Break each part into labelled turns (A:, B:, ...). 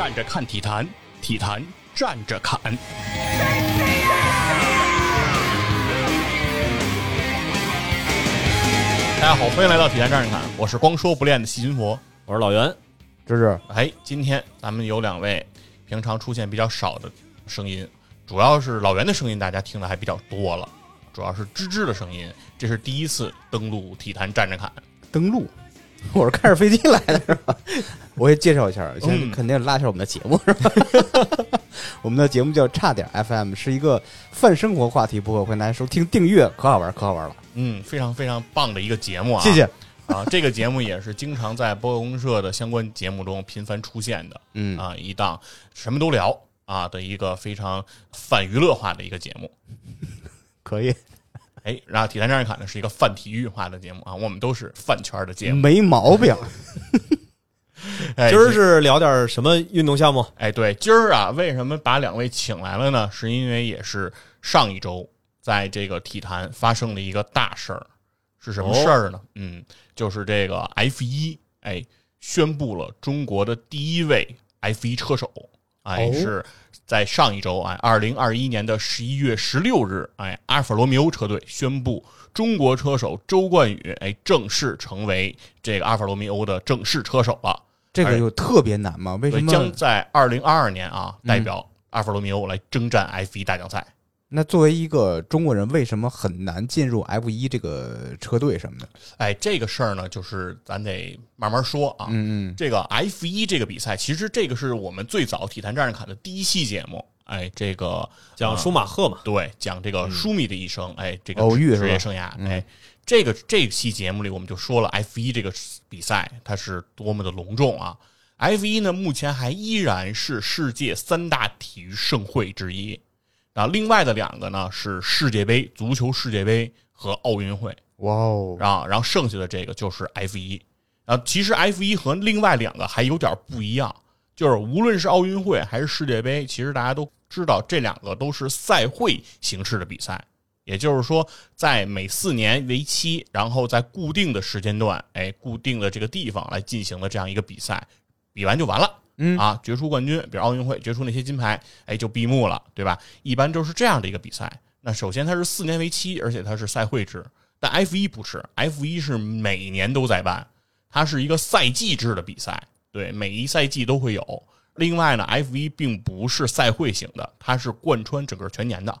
A: 站着看体坛，体坛站着侃。大家好，欢迎来到体坛站着侃，我是光说不练的细菌佛，
B: 我是老袁，
C: 芝芝，
A: 哎，今天咱们有两位平常出现比较少的声音，主要是老袁的声音，大家听的还比较多了，主要是芝芝的声音，这是第一次登录体坛站着侃。
C: 登陆，我是开着飞机来的，是吧？我也介绍一下，
A: 嗯
C: 先肯定拉一下我们的节目，是吧？我们的节目叫差点 FM，是一个泛生活话题播客，欢迎大家收听订阅，可好玩，可好玩了，
A: 嗯，非常非常棒的一个节目啊！
C: 谢谢。
A: 啊，这个节目也是经常在播客公社的相关节目中频繁出现的，
C: 嗯
A: 啊，一档什么都聊啊的一个非常泛娱乐化的一个节目。
C: 可以，
A: 哎，然后体坛站着侃呢是一个泛体育化的节目啊，我们都是饭圈的节目。
C: 没毛病。
A: 哎
B: 今儿是聊点什么运动项目？
A: 哎，对，今儿啊，为什么把两位请来了呢？是因为也是上一周在这个体坛发生了一个大事儿，是什么事儿呢？嗯，就是这个 F 一，哎，宣布了中国的第一位 F 一车手，哎，
C: 哦
A: 是在上一周，哎，二零二一年的十一月十六日，哎，阿尔法罗密欧车队宣布。中国车手周冠宇，哎，正式成为这个阿尔法罗密欧的正式车手了。
C: 这个有特别难吗？为什，么？
A: 将在二零二二年啊，
C: 嗯
A: 代表阿尔法罗密欧来征战 F 一大奖赛。
C: 那作为一个中国人，为什么很难进入 F 一这个车队什么的？
A: 哎，这个事儿呢，就是咱得慢慢说啊。
C: 嗯嗯，
A: 这个 F 一这个比赛，其实这个是我们最早体坛战士侃的第一期节目。哎，这个
B: 讲舒马赫嘛？
A: 对，讲这个舒米的一生，哎，这个职业生涯，哎，这个这期节目里我们就说了 F 一这个比赛它是多么的隆重啊！F 一呢，目前还依然是世界三大体育盛会之一，啊，另外的两个呢是世界杯、足球世界杯和奥运会，
C: 哇哦，
A: 啊，然后剩下的这个就是 F 一，啊，其实 F 一和另外两个还有点不一样，就是无论是奥运会还是世界杯，其实大家都知道这两个都是赛会形式的比赛，也就是说，在每四年为期，然后在固定的时间段，哎，固定的这个地方来进行的这样一个比赛，比完就完了。
C: 嗯
A: 啊，决出冠军，比如奥运会决出那些金牌，哎，就闭幕了，对吧？一般就是这样的一个比赛。那首先它是四年为期，而且它是赛会制，但 F 一不是，F 一是每年都在办，它是一个赛季制的比赛，对，每一赛季都会有。另外呢，F 一并不是赛会型的，它是贯穿整个全年的。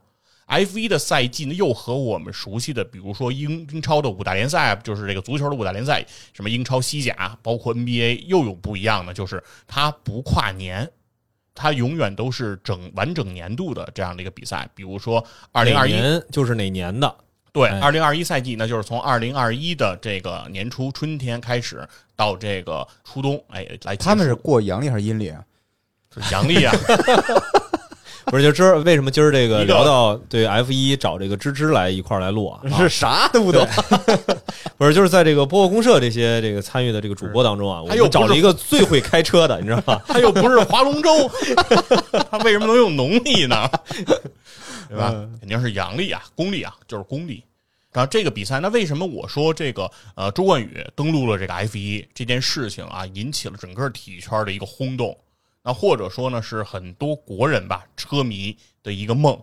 A: F 一的赛季呢，又和我们熟悉的，比如说英英超的五大联赛，就是这个足球的五大联赛，什么英超、西甲，包括 NBA，又有不一样的，就是它不跨年，它永远都是整完整年度的这样的一个比赛。比如说二零二一
B: 就是哪年的？
A: 对，
B: 哎
A: 二零二一赛季，那就是从二零二一的这个年初春天开始到这个初冬，哎，来
C: 他们是过阳历还是阴历啊？
A: 是阳历啊，
B: 不是，就知道为什么今儿这个聊到对 F 一找这个芝芝来一块儿来录啊？
C: 是啥都不懂。
B: 不是，就是在这个播客公社这些这个参与的这个主播当中啊，我
A: 他又
B: 找了一个最会开车的，你知道吗？
A: 他又不是划龙舟，他为什么能用农历呢？对吧？肯定是阳历啊，公历啊，就是公历。然后这个比赛，那为什么我说这个呃周冠宇登陆了这个 F 一这件事情啊，引起了整个体育圈的一个轰动？那或者说呢，是很多国人吧车迷的一个梦。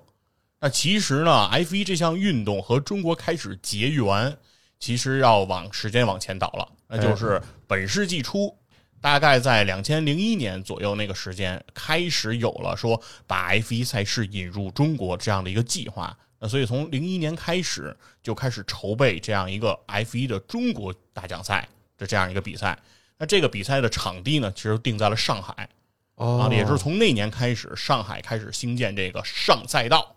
A: 那其实呢，F 一这项运动和中国开始结缘，其实要往时间往前倒了，那就是本世纪初，大概在两千零一年左右那个时间，开始有了说把 F 一赛事引入中国这样的一个计划。那所以从零一年开始就开始筹备这样一个 F 一的中国大奖赛的这样一个比赛。那这个比赛的场地呢，其实定在了上海。啊，也就是从那年开始，上海开始兴建这个上赛道。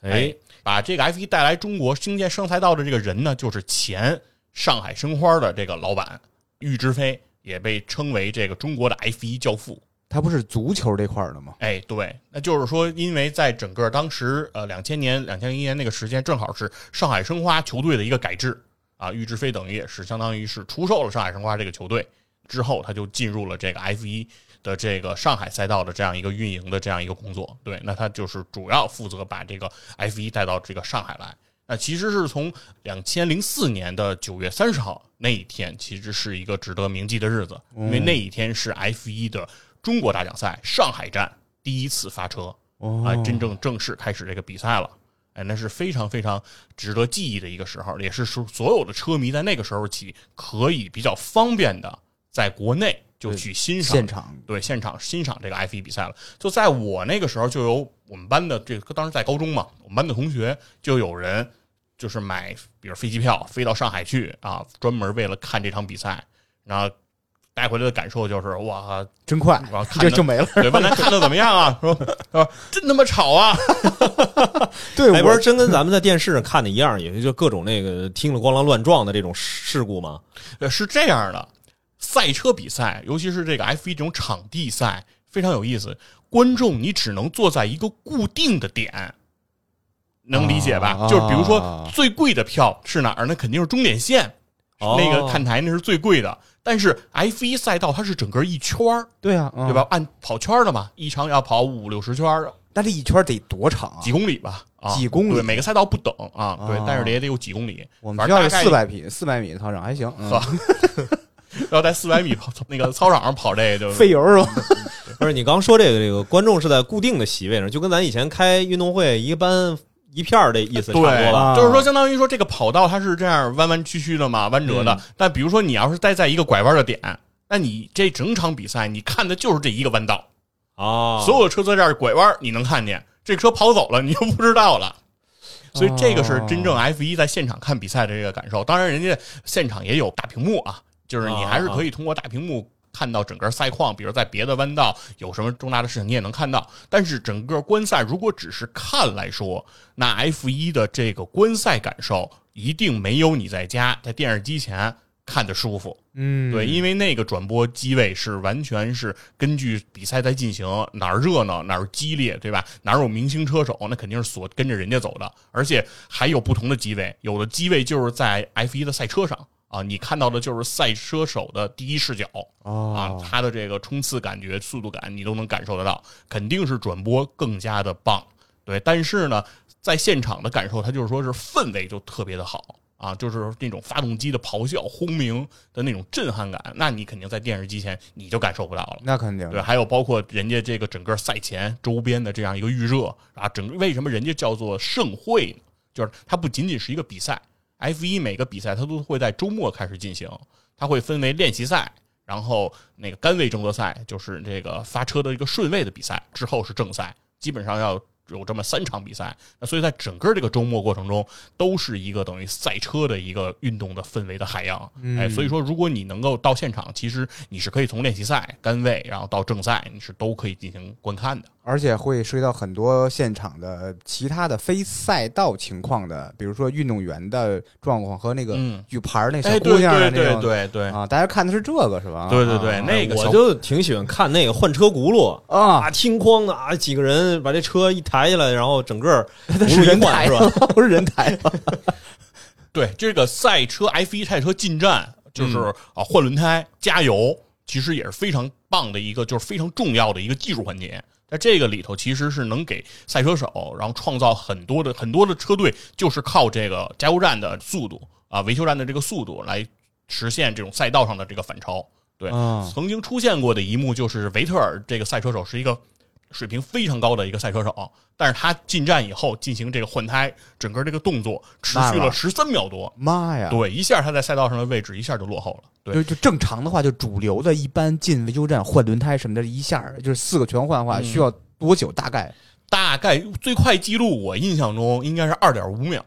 B: 哎，
A: 把这个 F 一带来中国兴建上赛道的这个人呢，就是前上海申花的这个老板郁之飞，也被称为这个中国的 F 一教父。
C: 他不是足球这块儿的吗？
A: 哎，对，那就是说，因为在整个当时呃两千年、两千零一年那个时间，正好是上海申花球队的一个改制啊，郁之飞等于也是相当于是出售了上海申花这个球队之后，他就进入了这个 F 一的这个上海赛道的这样一个运营的这样一个工作。对，那他就是主要负责把这个 F 一带到这个上海来。那其实是从两千零四年的九月三十号那一天，其实是一个值得铭记的日子，因为那一天是 F 一的中国大奖赛上海站第一次发车
C: 哦
A: 啊，真正正式开始这个比赛了。哎，那是非常非常值得记忆的一个时候，也是说所有的车迷在那个时候起可以比较方便的在国内就去欣赏
C: 现场
A: 对现场欣赏这个 F 一比赛了。就在我那个时候，就有我们班的这个当时在高中嘛，我们班的同学就有人就是买，比如飞机票飞到上海去啊，专门为了看这场比赛，然后带回来的感受就是哇，
C: 真快
A: 然后，看的
C: 这就没了。
A: 对，问他看的怎么样啊？说说真他妈吵啊！
C: 对，
B: 哎，不
C: 我
B: 是真跟咱们在电视上看的一样，也就各种那个听了咣啷乱撞的这种事故吗？
A: 呃，是这样的，赛车比赛，尤其是这个 F 一这种场地赛，非常有意思。观众你只能坐在一个固定的点，能理解吧？
C: 啊
A: 就是比如说最贵的票是哪儿那？肯定是终点线，
B: 哦
A: 那个看台那是最贵的。但是 F 一赛道它是整个一圈儿，
C: 对啊，嗯
A: 对吧？？按跑圈的嘛，一场要跑五六十圈儿，
C: 那这一圈得多长啊？
A: 几公里吧？啊，
C: 几公里
A: 对，每个赛道不等啊，对
C: 啊，
A: 但是也得有几公里。
C: 我们学校四百米，四百米的操场还行，嗯
A: 呵要在四百米跑那个操场上跑这个就
C: 费油是吧？
B: 不是你刚说这个这个观众是在固定的席位上，就跟咱以前开运动会一班一片儿的意思差不多
A: 对
B: 了。
C: 啊
A: 就是说，相当于说这个跑道它是这样弯弯曲曲的嘛，弯折的。
C: 嗯
A: 但比如说你要是待在一个拐弯的点，那你这整场比赛你看的就是这一个弯道，
B: 啊，
A: 所有的车在这儿拐弯你能看见，这车跑走了你就不知道了。所以这个是真正 F 一在现场看比赛的这个感受。当然，人家现场也有大屏幕啊，就是你还是可以通过大屏幕看到整个赛况，比如在别的弯道有什么重大的事情，你也能看到。但是整个观赛如果只是看来说，那 F 一的这个观赛感受一定没有你在家在电视机前看的舒服。
C: 嗯，
A: 对，因为那个转播机位是完全是根据比赛在进行，哪儿热闹哪儿激烈，对吧？哪儿有明星车手，那肯定是所跟着人家走的，而且还有不同的机位，有的机位就是在 F 一的赛车上啊，你看到的就是赛车手的第一视角啊
C: 哦，，
A: 他的这个冲刺感觉、速度感你都能感受得到，肯定是转播更加的棒。对，但是呢，在现场的感受，它就是说是氛围就特别的好啊，就是那种发动机的咆哮、轰鸣的那种震撼感，那你肯定在电视机前你就感受不到了。
C: 那肯定
A: 对，还有包括人家这个整个赛前周边的这样一个预热啊，整个为什么人家叫做盛会呢？就是它不仅仅是一个比赛，F 一每个比赛它都会在周末开始进行，它会分为练习赛，然后那个杆位争夺赛，就是这个发车的一个顺位的比赛，之后是正赛，基本上要。有这么三场比赛，那所以在整个这个周末过程中，都是一个等于赛车的一个运动的氛围的海洋。哎，所以说如果你能够到现场，其实你是可以从练习赛、杆位，然后到正赛，你是都可以进行观看的。
C: 而且会涉及到很多现场的其他的非赛道情况的，比如说运动员的状况和那个
A: 嗯
C: 举牌儿那小
A: 哎，
C: 姑
A: 对对对
C: 娘的那种
A: 对对，
C: 啊，大家看的是这个是吧？
A: 对对对
C: 啊
A: 那个我
B: 就挺喜欢看那个换车轱辘
C: 啊，
B: 啊，听哐的啊，几个人把这车一抬起来，然后整个
C: 那是人台
B: 轱辘一换是吧？
C: 不是人抬
A: 对这个赛车 F 一赛车进站，就是、
C: 嗯
A: 啊换轮胎、加油，其实也是非常棒的一个，就是非常重要的一个技术环节。在这个里头，其实是能给赛车手，然后创造很多的很多的车队，就是靠这个加油站的速度啊，维修站的这个速度来实现这种赛道上的这个反超。对，
C: 啊
A: 曾经出现过的一幕就是维特尔这个赛车手是一个水平非常高的一个赛车手，但是他进站以后进行这个换胎，整个这个动作持续
C: 了
A: 了十三秒多。
C: 妈呀！
A: 对，一下他在赛道上的位置一下就落后了。对，
C: 就就正常的话，就主流的一般进维修站换轮胎什么的，一下就是四个全换的话，
A: 嗯
C: 需要多久？大概
A: 大概最快记录我印象中应该是二点五秒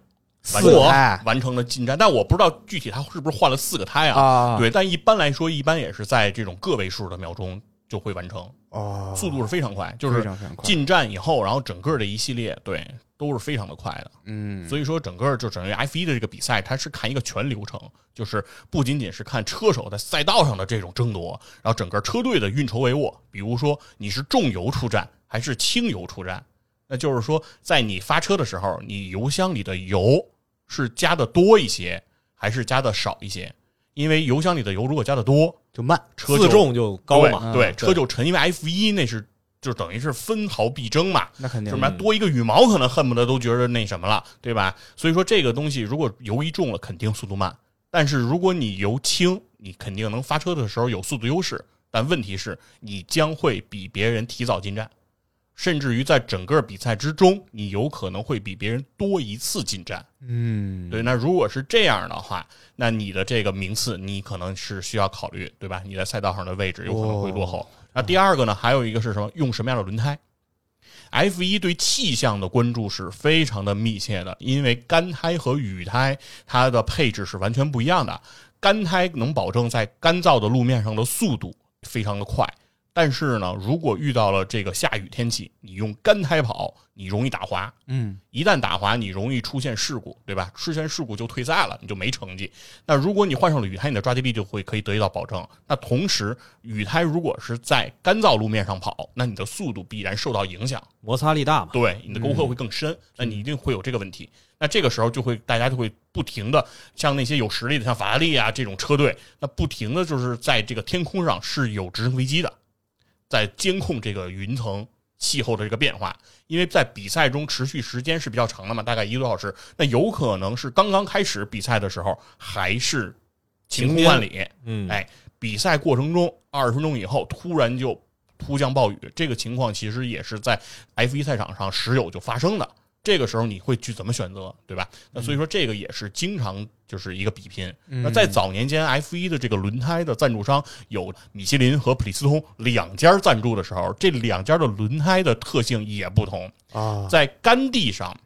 A: 完
C: 四胎
A: 完成了进站，但我不知道具体他是不是换了四个胎啊？
C: 啊，
A: 对，但一般来说，一般也是在这种个位数的秒钟就会完成，
C: 哦，
A: 速度是非常快，就是进站以后，然后整个的一系列对都是非常的快的。
C: 嗯，
A: 所以说，整个就整个 F 一的这个比赛，它是看一个全流程，就是不仅仅是看车手在赛道上的这种争夺，然后整个车队的运筹帷幄。比如说，你是重油出战还是轻油出战？那就是说，在你发车的时候，你油箱里的油是加的多一些，还是加的少一些？因为油箱里的油如果加的多，
C: 就慢，
A: 车
B: 自重就高嘛。
A: 对车就沉。因为 F 一那是就等于是分毫必争嘛，
C: 那肯定
A: 什么多一个羽毛，可能恨不得都觉得那什么了，对吧？所以说这个东西如果油一重了，肯定速度慢。但是如果你油轻，你肯定能发车的时候有速度优势。但问题是，你将会比别人提早进站，甚至于在整个比赛之中，你有可能会比别人多一次进站。
C: 嗯，
A: 对，那如果是这样的话，那你的这个名次，你可能是需要考虑，对吧？你在赛道上的位置有可能会落后。那第二个呢，还有一个是什么？用什么样的轮胎？F 一对气象的关注是非常的密切的，因为干胎和雨胎它的配置是完全不一样的。干胎能保证在干燥的路面上的速度非常的快，但是呢，如果遇到了这个下雨天气，你用干胎跑，你容易打滑。
C: 嗯，
A: 一旦打滑，你容易出现事故，对吧？出现事故就退赛了，你就没成绩。那如果你换上了雨胎，你的抓地力就会可以得到保证。那同时，雨胎如果是在干燥路面上跑，那你的速度必然受到影响，
B: 摩擦力大嘛。
A: 对，你的沟壑会更深，那你一定会有这个问题。那这个时候就会大家就会不停的，像那些有实力的，像法拉利啊这种车队，那不停的就是在这个天空上是有直升飞机的，在监控这个云层气候的这个变化。因为在比赛中持续时间是比较长的嘛，大概一个多小时，那有可能是刚刚开始比赛的时候还是晴空万里，
B: 嗯，
A: 哎，比赛过程中二十分钟以后突然就突降暴雨，这个情况其实也是在 F 一赛场上时有就发生的。这个时候你会去怎么选择，对吧？那所以说这个也是经常就是一个比拼。那在早年间，F 一的这个轮胎的赞助商有米其林和普利司通两家赞助的时候，这两家的轮胎的特性也不同
C: 啊。
A: 在干地上，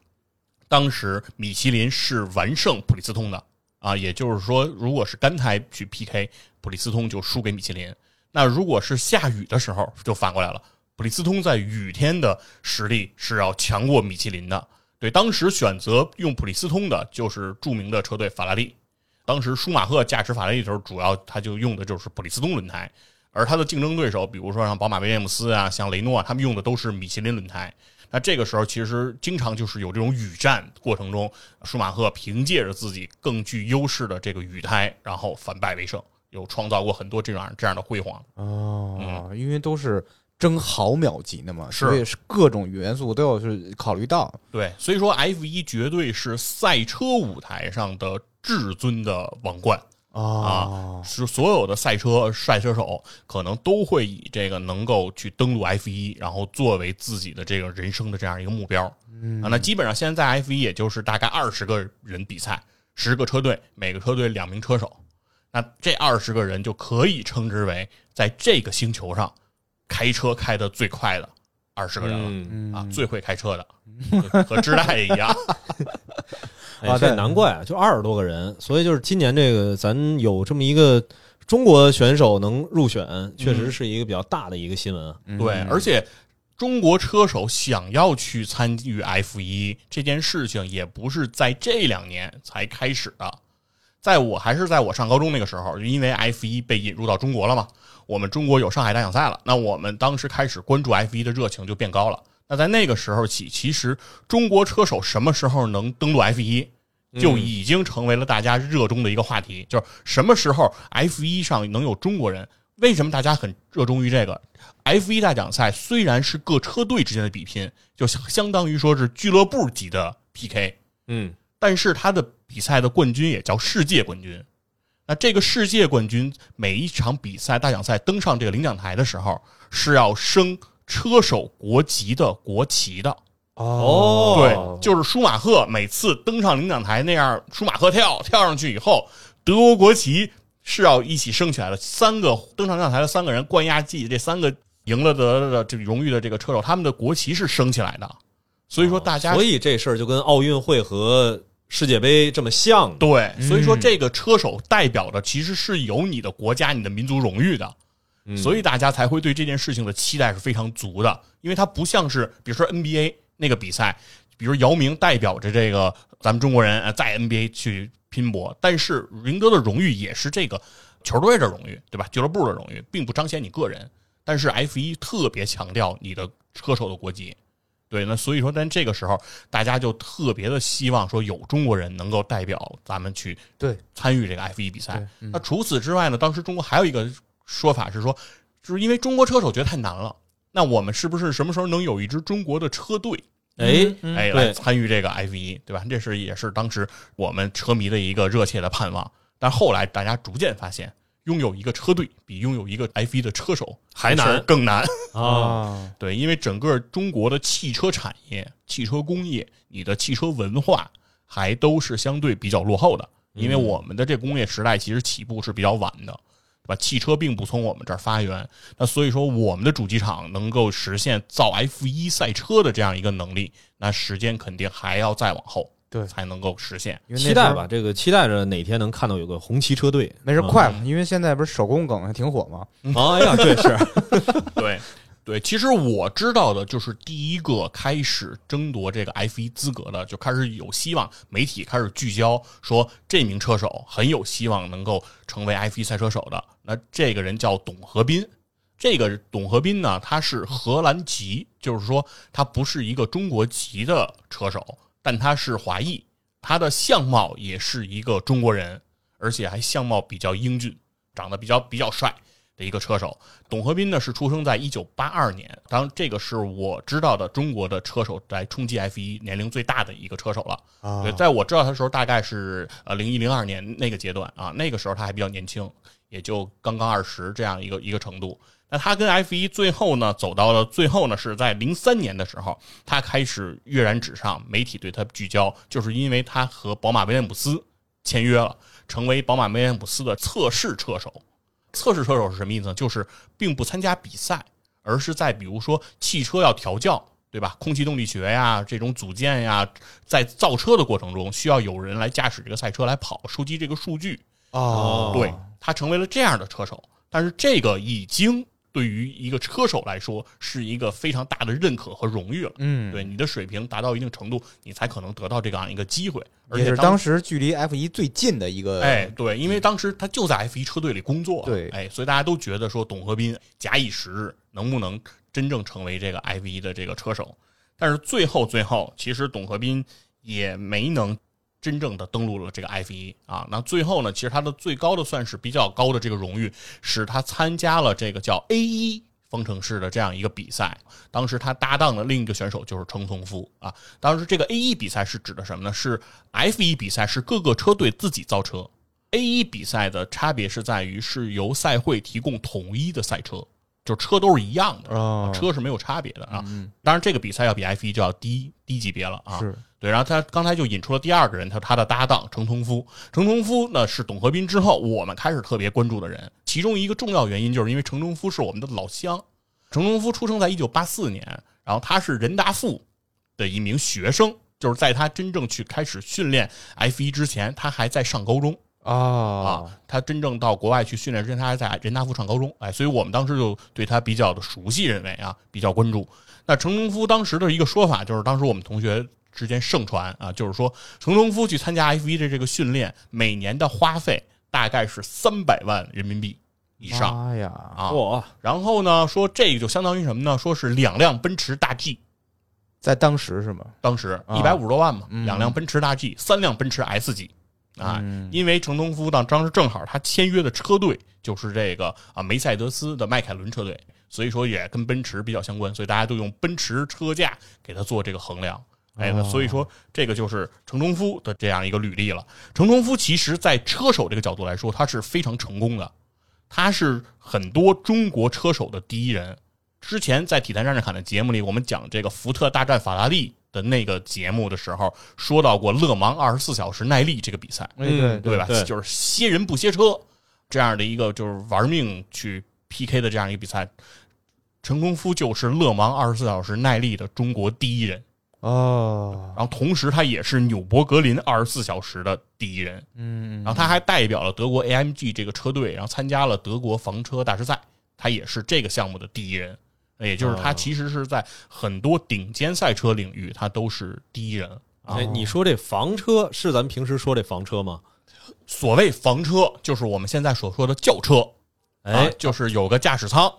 A: 当时米其林是完胜普利司通的啊，也就是说，如果是干胎去 PK，普利司通就输给米其林。那如果是下雨的时候，就反过来了。普利斯通在雨天的实力是要强过米其林的。对，当时选择用普利斯通的就是著名的车队法拉利。当时舒马赫驾驶法拉利的时候，主要他就用的就是普利斯通轮胎，而他的竞争对手，比如说像宝马威廉姆斯啊，像雷诺啊，他们用的都是米其林轮胎。那这个时候其实经常就是有这种雨战过程中，舒马赫凭借着自己更具优势的这个雨胎，然后反败为胜，有创造过很多这样这样的辉煌。
C: 哦，因为都是。争毫秒级的嘛，
A: 是
C: 所以是各种元素都要去考虑到。
A: 对，所以说 F 一绝对是赛车舞台上的至尊的王冠啊！是所有的赛车赛车手可能都会以这个能够去登陆 F 一，然后作为自己的这个人生的这样一个目标啊。那基本上现在 F 一也就是大概二十个人比赛，十个车队，每个车队两名车手，那这二十个人就可以称之为在这个星球上。开车开的最快的二十个人了啊，最会开车的和知代也一样。
B: 啊，这难怪啊，就二十多个人，所以就是今年这个咱有这么一个中国选手能入选，确实是一个比较大的一个新闻。
A: 对，而且中国车手想要去参与 F 一这件事情，也不是在这两年才开始的，在我还是在我上高中那个时候，因为 F 一被引入到中国了嘛。我们中国有上海大奖赛了，那我们当时开始关注 F 一的热情就变高了。那在那个时候起，其实中国车手什么时候能登陆 F 一，就已经成为了大家热衷的一个话题。就是什么时候 F 一上能有中国人？为什么大家很热衷于这个 F 一大奖赛？虽然是各车队之间的比拼，就相当于说是俱乐部级的 PK，
B: 嗯，
A: 但是他的比赛的冠军也叫世界冠军。那这个世界冠军每一场比赛大奖赛登上这个领奖台的时候，是要升车手国籍的国旗的。
B: 哦，
A: 对，就是舒马赫每次登上领奖台那样，舒马赫跳跳上去以后，德国国旗是要一起升起来的。三个登上领奖台的三个人，冠亚季这三个赢了得的这个荣誉的这个车手，他们的国旗是升起来的。所以说大家，
B: 所以这事儿就跟奥运会和。世界杯这么像，
A: 对，所以说这个车手代表的其实是有你的国家、你的民族荣誉的，所以大家才会对这件事情的期待是非常足的。因为它不像是，比如说 NBA 那个比赛，比如姚明代表着这个咱们中国人在 NBA 去拼搏，但是赢得的荣誉也是这个球队的荣誉，对吧？俱乐部的荣誉，并不彰显你个人。但是 F 一特别强调你的车手的国籍。对，那所以说，但这个时候大家就特别的希望说有中国人能够代表咱们去
C: 对
A: 参与这个 F 一比赛。那除此之外呢，当时中国还有一个说法是说，就是因为中国车手觉得太难了，那我们是不是什么时候能有一支中国的车队？
B: 哎
A: 哎，来参与这个 F 一，对吧？这是也是当时我们车迷的一个热切的盼望。但后来大家逐渐发现，拥有一个车队比拥有一个 F 一的车手
B: 还难
A: 更难。
B: 啊，
A: 对，因为整个中国的汽车产业、汽车工业，你的汽车文化还都是相对比较落后的。因为我们的这工业时代其实起步是比较晚的，对吧？汽车并不从我们这儿发源，那所以说我们的主机厂能够实现造 F 一赛车的这样一个能力，那时间肯定还要再往后，
C: 对
A: 才能够实现。
C: 因为
B: 期待吧，这个期待着哪天能看到有个红旗车队，
C: 那是快了，因为现在不是手工梗还挺火吗？
B: 哎呀，这是
A: 对对，其实我知道的就是第一个开始争夺这个 F 一资格的，就开始有希望，媒体开始聚焦说这名车手很有希望能够成为 F 一赛车手的。那这个人叫董和斌，这个董和斌呢，他是荷兰籍，就是说他不是一个中国籍的车手，但他是华裔，他的相貌也是一个中国人，而且还相貌比较英俊，长得比较比较帅。的一个车手，董和斌呢是出生在一九八二年，当然这个是我知道的中国的车手在冲击 F 一年龄最大的一个车手了。
C: 啊
A: 对，在我知道他的时候，大概是呃零一零二年那个阶段啊，那个时候他还比较年轻，也就刚刚二十这样一个一个程度。那他跟 F 一最后呢走到了最后呢，是在零三年的时候，他开始跃然纸上，媒体对他聚焦，就是因为他和宝马威廉姆斯签约了，成为宝马威廉姆斯的测试车手。测试车手是什么意思呢？就是并不参加比赛，而是在比如说汽车要调教，对吧？空气动力学呀，这种组件呀，在造车的过程中，需要有人来驾驶这个赛车来跑，收集这个数据。
C: 哦
A: 对他成为了这样的车手，但是这个已经对于一个车手来说是一个非常大的认可和荣誉了。
C: 嗯，
A: 对你的水平达到一定程度，你才可能得到这样一个机会。而且
C: 也是当时距离 F 一最近的一个，
A: 哎，对，因为当时他就在 F 一车队里工作，
C: 对
A: 哎，所以大家都觉得说董和斌假以时日，能不能真正成为这个 F 一的这个车手？但是最后最后，其实董和斌也没能真正的登陆了这个 F 一啊。那最后呢，其实他的最高的算是比较高的这个荣誉，是他参加了这个叫 A 一。方程式的这样一个比赛，当时他搭档的另一个选手就是程从夫啊。当时这个 A 一比赛是指的什么呢？是 F 一比赛是各个车队自己造车，A 一比赛的差别是在于是由赛会提供统一的赛车，就车都是一样的，
C: 哦
A: 车是没有差别的啊。
C: 嗯
A: 当然，这个比赛要比 F 一就要低低级别了啊。
C: 是
A: 对，然后他刚才就引出了第二个人，他他的搭档程同夫。程同夫呢是董和斌之后我们开始特别关注的人，其中一个重要原因就是因为程同夫是我们的老乡。程同夫出生在一九八四年，然后他是人大附的一名学生，就是在他真正去开始训练 F 一之前，他还在上高中。
C: 啊
A: 啊，他真正到国外去训练之前，他还在人大附上高中，哎，所以我们当时就对他比较的熟悉，认为啊比较关注。那程中夫当时的一个说法就是，当时我们同学之间盛传啊，就是说程中夫去参加 F 一的这个训练，每年的花费大概是三百万人民币以上
C: 妈呀，
A: 啊。
B: 哇，
A: 然后呢，说这个就相当于什么呢？说是两辆奔驰大 G，
C: 在当时是吗？
A: 当时
C: 啊
A: 一百五十多万嘛，
C: 嗯
A: 两辆奔驰大 G，三辆奔驰 S 级啊。
C: 嗯
A: 因为程东夫当当时正好他签约的车队就是这个啊梅赛德斯的迈凯伦车队，所以说也跟奔驰比较相关，所以大家都用奔驰车架给他做这个衡量。哎，那
C: 哦
A: 所以说这个就是程中夫的这样一个履历了。程中夫其实在车手这个角度来说，他是非常成功的，他是很多中国车手的第一人。之前在《体坛战士侃》的节目里，我们讲这个福特大战法拉利的那个节目的时候，说到过勒芒二十四小时耐力这个比赛。
C: 嗯对
A: 对吧？
B: 对
A: 就是歇人不歇车这样的一个就是玩命去 PK 的这样一个比赛。陈功夫就是勒芒二十四小时耐力的中国第一人，
C: 哦，
A: 然后同时他也是纽博格林二十四小时的第一人，
C: 嗯，
A: 然后他还代表了德国 AMG 这个车队，然后参加了德国房车大师赛，他也是这个项目的第一人。也就是他
B: 哦
A: 其实是在很多顶尖赛车领域，他都是第一人啊。
B: 哎，你说这房车是咱们平时说这房车吗？
A: 所谓房车，就是我们现在所说的轿车，
B: 哎
A: 啊，就是有个驾驶舱，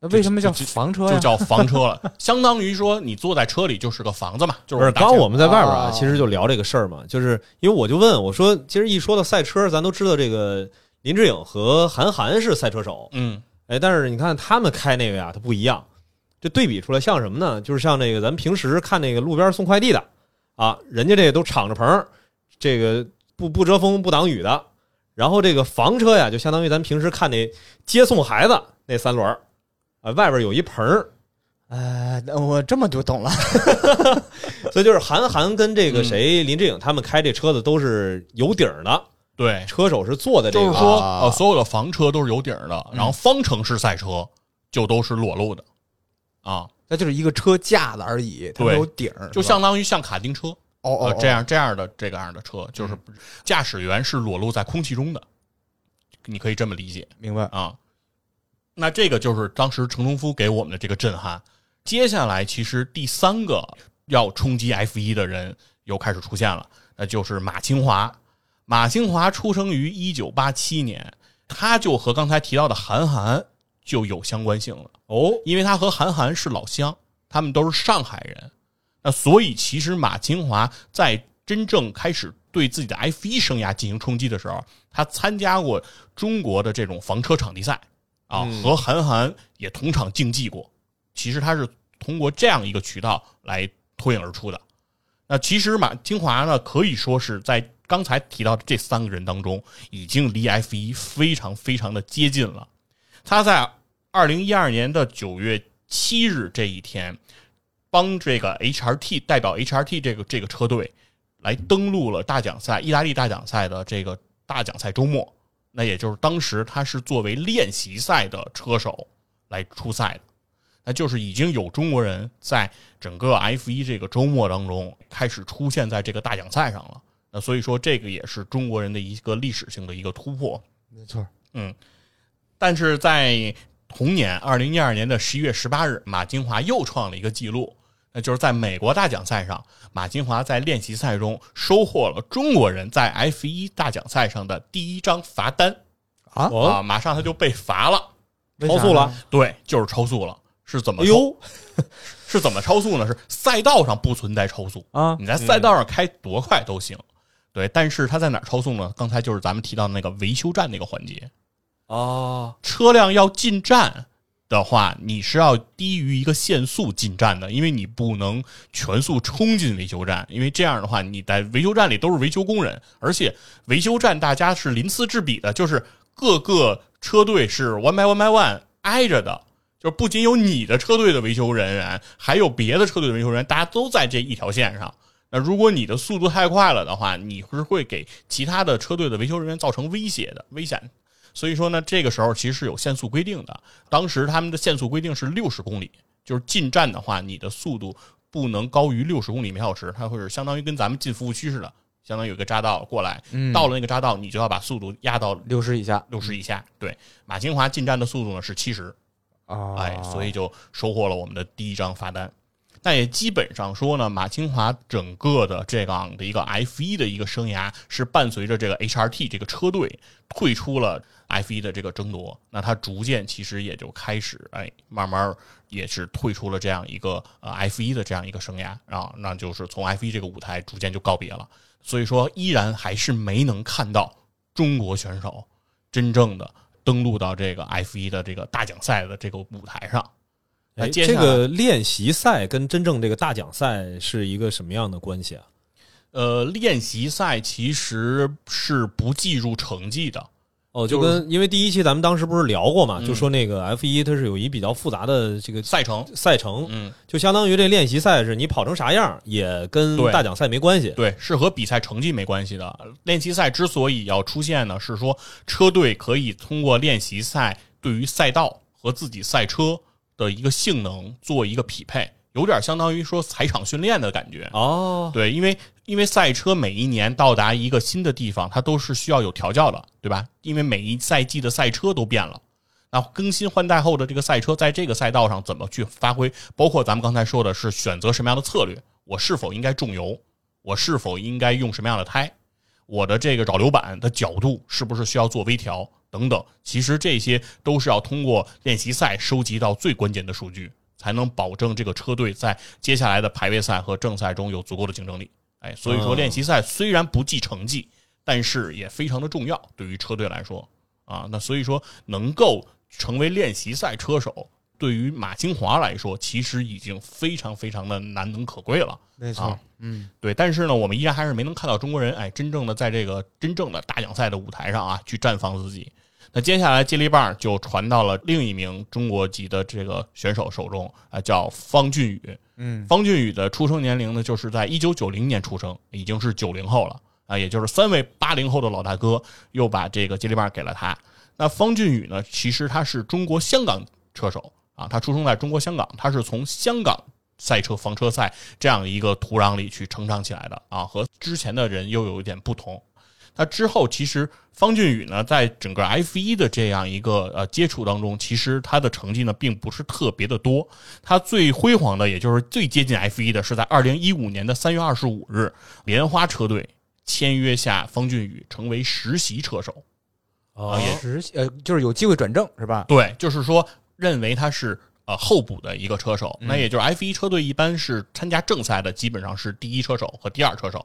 C: 那为什么叫房车呀？
A: 就叫房车了，相当于说你坐在车里就是个房子嘛，就
B: 是，刚我们在外边啊，
C: 啊
B: 其实就聊这个事儿嘛，就是因为我就问我说，其实一说到赛车，咱都知道这个林志颖和韩寒是赛车手，
A: 嗯
B: 哎，但是你看他们开那个呀，它不一样。这对比出来像什么呢？就是像那个咱平时看那个路边送快递的啊，人家这个都敞着篷，这个不不遮风不挡雨的，然后这个房车呀，就相当于咱平时看那接送孩子那三轮儿，啊，外边有一棚儿，
C: 呃，我这么就懂了。
B: 所以就是韩寒跟这个谁林志颖他们开这车子都是有底儿的，
A: 对，
B: 车手是坐在这个
A: 就是说，
C: 啊。
A: 呃，所有的房车都是有顶儿的，然后方程式赛车就都是裸露的，啊，
C: 那就是一个车架子而已，它没有顶儿，
A: 就相当于像卡丁车，
C: 哦
A: 这样这样的这个样的车，就是驾驶员是裸露在空气中的，你可以这么理解
C: 明白。
A: 啊。那这个就是当时程中夫给我们的这个震撼。接下来，其实第三个要冲击 F 一的人又开始出现了，那就是马清华。马清华出生于一九八七年，他就和刚才提到的韩寒就有相关性了。
B: 哦，
A: 因为他和韩寒是老乡，他们都是上海人，那所以其实马清华在真正开始对自己的 F 一生涯进行冲击的时候，他参加过中国的这种房车场地赛啊，
B: 嗯
A: 和韩寒也同场竞技过。其实他是通过这样一个渠道来脱颖而出的。那其实马清华呢，可以说是在刚才提到的这三个人当中，已经离 F 一非常非常的接近了。他在二零一二年的九月七日这一天，帮这个 HRT 代表 HRT 这个这个车队来登陆了大奖赛意大利大奖赛的这个大奖赛周末。那也就是当时他是作为练习赛的车手来出赛的。那就是已经有中国人在整个 F 一这个周末当中开始出现在这个大奖赛上了。那所以说，这个也是中国人的一个历史性的一个突破。
C: 没错，嗯
A: 但是在同年，二零一二年的十一月十八日，马金华又创了一个记录，那就是在美国大奖赛上，马金华在练习赛中收获了中国人在 F 一大奖赛上的第一张罚单
C: 啊
B: 哦，
A: 啊，马上他就被罚了。
B: 超速了，
A: 对，就是超速了。是怎么超？
B: 哎呦，
A: 是怎么超速呢？是赛道上不存在超速
C: 啊
A: 你在赛道上开多快都行。对，但是他在哪儿超速呢？刚才就是咱们提到的那个维修站那个环节，
B: 哦，
A: 车辆要进站的话，你是要低于一个限速进站的，因为你不能全速冲进维修站，因为这样的话，你在维修站里都是维修工人，而且维修站大家是鳞次栉比的，就是各个车队是 one by one by one 挨着的。就是不仅有你的车队的维修人员，还有别的车队的维修人员，大家都在这一条线上。那如果你的速度太快了的话，你是会给其他的车队的维修人员造成威胁的、危险。所以说呢，这个时候其实是有限速规定的。当时他们的限速规定是六十公里，就是进站的话，你的速度不能高于六十公里每小时，它会是相当于跟咱们进服务区似的，相当于有个匝道过来，
C: 嗯
A: 到了那个匝道，你就要把速度压到
C: 六十以下
A: 六十以下。对，马清华进站的速度呢是七十，
C: 啊，
A: 哎，所以就收获了我们的第一张罚单。但也基本上说呢，马清华整个的这样的一个 F 一的一个生涯是伴随着这个 HRT 这个车队退出了 F 一的这个争夺，那他逐渐其实也就开始哎，慢慢也是退出了这样一个呃 F 一的这样一个生涯啊，那就是从 F 一这个舞台逐渐就告别了。所以说，依然还是没能看到中国选手真正的登陆到这个 F 一的这个大奖赛的这个舞台上。那
B: 哎，这个练习赛跟真正这个大奖赛是一个什么样的关系啊？
A: 呃，练习赛其实是不计入成绩的。
B: 哦，就
A: 就是
B: 跟因为第一期咱们当时不是聊过嘛，
A: 嗯
B: 就说那个 F 一它是有一比较复杂的这个
A: 赛程，
B: 赛程，
A: 嗯，
B: 就相当于这练习赛是你跑成啥样，也跟大奖赛没关系。
A: 对，是和比赛成绩没关系的。练习赛之所以要出现呢，是说车队可以通过练习赛对于赛道和自己赛车的一个性能做一个匹配，有点相当于说踩场训练的感觉。
B: 哦，
A: 对，因为因为赛车每一年到达一个新的地方，它都是需要有调教的，对吧？因为每一赛季的赛车都变了，那更新换代后的这个赛车，在这个赛道上怎么去发挥？包括咱们刚才说的是选择什么样的策略，我是否应该重油，我是否应该用什么样的胎，我的这个扰流板的角度是不是需要做微调等等。其实这些都是要通过练习赛收集到最关键的数据，才能保证这个车队在接下来的排位赛和正赛中有足够的竞争力。哎，所以说
B: 哦
A: 练习赛虽然不计成绩，但是也非常的重要，对于车队来说啊，那所以说能够成为练习赛车手，对于马清华来说，其实已经非常非常的难能可贵了。
C: 没错，嗯，
A: 对，但是呢，我们依然还是没能看到中国人哎，真正的在这个真正的大奖赛的舞台上啊，去绽放自己。那接下来接力棒就传到了另一名中国籍的这个选手手中啊，叫方俊宇。
C: 嗯，
A: 方俊宇的出生年龄呢，就是在一九九零年出生，已经是九零后了啊，也就是三位八零后的老大哥又把这个接力棒给了他。那方俊宇呢，其实他是中国香港车手啊，他出生在中国香港，他是从香港赛车房车赛这样一个土壤里去成长起来的啊，和之前的人又有一点不同。那之后，其实方俊宇呢，在整个 F 一的这样一个呃接触当中，其实他的成绩呢，并不是特别的多。他最辉煌的，也就是最接近 F 一的，是在二零一五年的三月二十五日，莲花车队签约下方俊宇，成为实习车手。
B: 啊，
A: 也
C: 实习呃，就是有机会转正是吧？
A: 对，就是说认为他是呃候补的一个车手。那也就是 F 一车队一般是参加正赛的，基本上是第一车手和第二车手。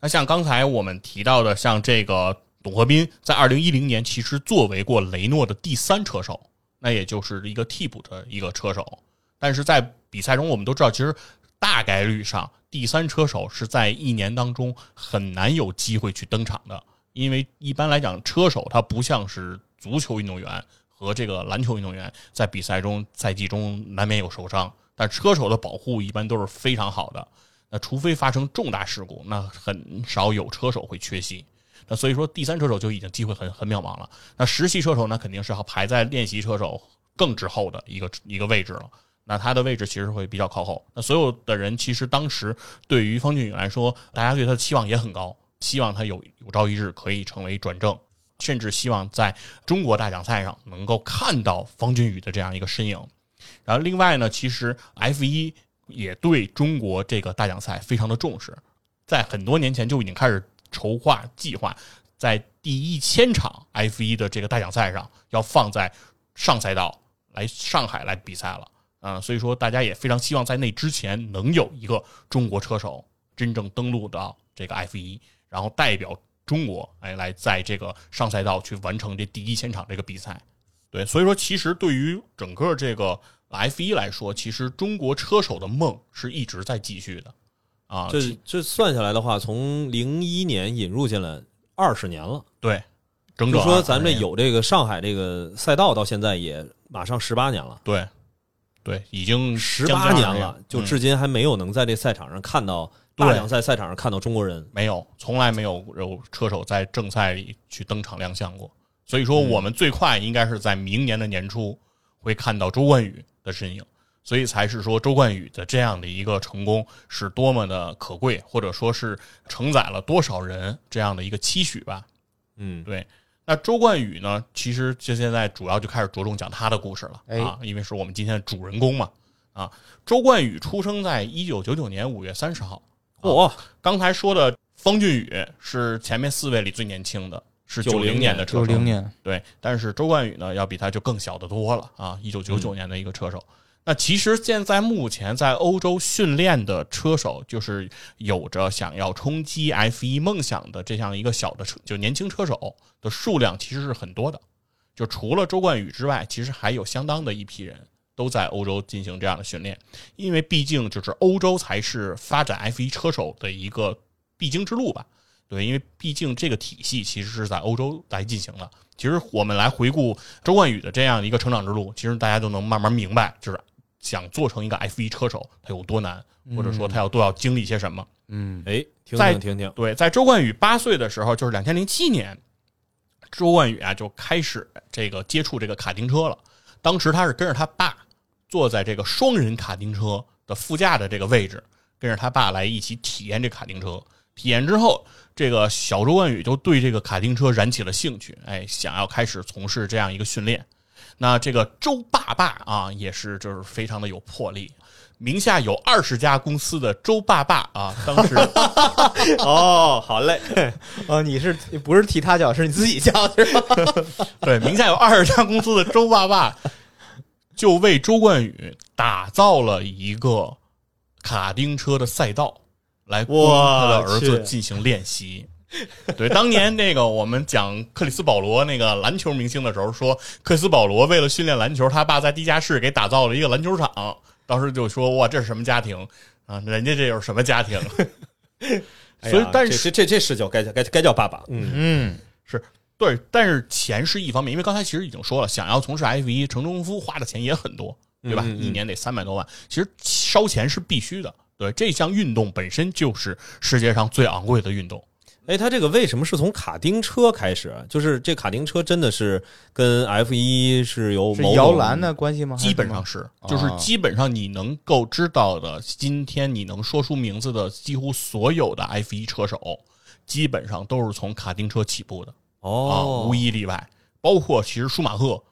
A: 那像刚才我们提到的，像这个董和斌，在二零一零年其实作为过雷诺的第三车手，那也就是一个替补的一个车手。但是在比赛中，我们都知道，其实大概率上第三车手是在一年当中很难有机会去登场的，因为一般来讲，车手他不像是足球运动员和这个篮球运动员，在比赛中赛季中难免有受伤，但车手的保护一般都是非常好的。那除非发生重大事故，那很少有车手会缺席。那所以说，第三车手就已经机会很很渺茫了。那实习车手呢，肯定是要排在练习车手更之后的一个一个位置了。那他的位置其实会比较靠后。那所有的人其实当时对于方俊宇来说，大家对他的期望也很高，希望他有有朝一日可以成为转正，甚至希望在中国大奖赛上能够看到方俊宇的这样一个身影。然后另外呢，其实 F 一。也对中国这个大奖赛非常的重视，在很多年前就已经开始筹划计划，在第一千场 F 一的这个大奖赛上要放在上赛道来上海来比赛了，嗯，所以说大家也非常希望在那之前能有一个中国车手真正登陆到这个 F 一，然后代表中国哎来在这个上赛道去完成这第一千场这个比赛，对，所以说其实对于整个这个。F 一来说，其实中国车手的梦是一直在继续的，啊，
B: 这这算下来的话，从零一年引入进来二十年了，
A: 对，整整
B: 说咱这有这个上海这个赛道到现在也马上十八年了，
A: 对，对，已经
B: 十八年了，就至今还没有能在这赛场上看到大奖赛赛场上看到中国人，
A: 没有，从来没有有车手在正赛里去登场亮相过，所以说我们最快应该是在明年的年初会看到周冠宇。的身影，所以才是说周冠宇的这样的一个成功是多么的可贵，或者说是承载了多少人这样的一个期许吧。
B: 嗯，
A: 对。那周冠宇呢，其实就现在主要就开始着重讲他的故事了啊，因为是我们今天的主人公嘛。啊，周冠宇出生在一九九九年五月三十号。
B: 哦，
A: 刚才说的方俊宇是前面四位里最年轻的。是九零
B: 年
A: 的车手，
C: 九零年
A: 对，但是周冠宇呢，要比他就更小的多了啊！一九九九年的一个车手。那其实现在目前在欧洲训练的车手，就是有着想要冲击 F 一梦想的这样一个小的车，就年轻车手的数量其实是很多的。就除了周冠宇之外，其实还有相当的一批人都在欧洲进行这样的训练，因为毕竟就是欧洲才是发展 F 一车手的一个必经之路吧。对，因为毕竟这个体系其实是在欧洲来进行的。其实我们来回顾周冠宇的这样一个成长之路，其实大家都能慢慢明白，就是想做成一个 F 一车手，他有多难，或者说他要都要经历些什么。
C: 嗯，
B: 哎，听听听听。
A: 对，在周冠宇八岁的时候，就是两千零七年，周冠宇啊就开始这个接触这个卡丁车了。当时他是跟着他爸坐在这个双人卡丁车的副驾的这个位置，跟着他爸来一起体验这卡丁车。体验之后。这个小周冠宇就对这个卡丁车燃起了兴趣，哎，想要开始从事这样一个训练。那这个周爸爸啊，也是就是非常的有魄力，名下有二十家公司的周爸爸啊，当时
B: 哦，好嘞，
C: 哦，你是不是替他叫，是你自己叫是吧？
A: 对，名下有二十家公司的周爸爸，就为周冠宇打造了一个卡丁车的赛道。来供他的儿子进行练习，对，当年那个我们讲克里斯保罗那个篮球明星的时候，说克里斯保罗为了训练篮球，他爸在地下室给打造了一个篮球场。当时就说哇，这是什么家庭啊？人家这又是什么家庭？所以，但是
B: 这这这是叫该该该叫爸爸。嗯
C: 嗯，
A: 是对，但是钱是一方面，因为刚才其实已经说了，想要从事 F 一，程中夫花的钱也很多，对吧？一年得三百多万，其实烧钱是必须的。对，这项运动本身就是世界上最昂贵的运动。
B: 哎，他这个为什么是从卡丁车开始？就是这卡丁车真的是跟 F 一是有某
C: 摇篮的关系吗？
A: 基本上是，就是基本上你能够知道的，今天你能说出名字的几乎所有的 F 一车手，基本上都是从卡丁车起步的。
B: 哦，
A: 无一例外，包括其实舒马赫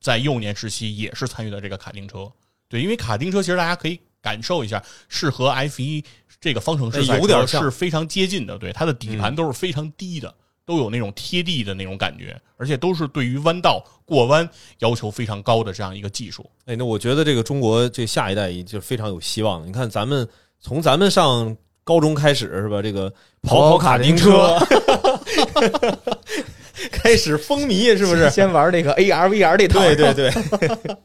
A: 在幼年时期也是参与的这个卡丁车。对，因为卡丁车其实大家可以感受一下，是和 F 一。这个方程式
B: 有点
A: 是非常接近的，对它的底盘都是非常低的，都有那种贴地的那种感觉，而且都是对于弯道过弯要求非常高的这样一个技术。
B: 哎，那我觉得这个中国这下一代就非常有希望。你看，咱们从咱们上高中开始是吧？这个跑跑卡丁车 开始风靡，是不是？
C: 先玩那个 AR VR 这套，
B: 对对对，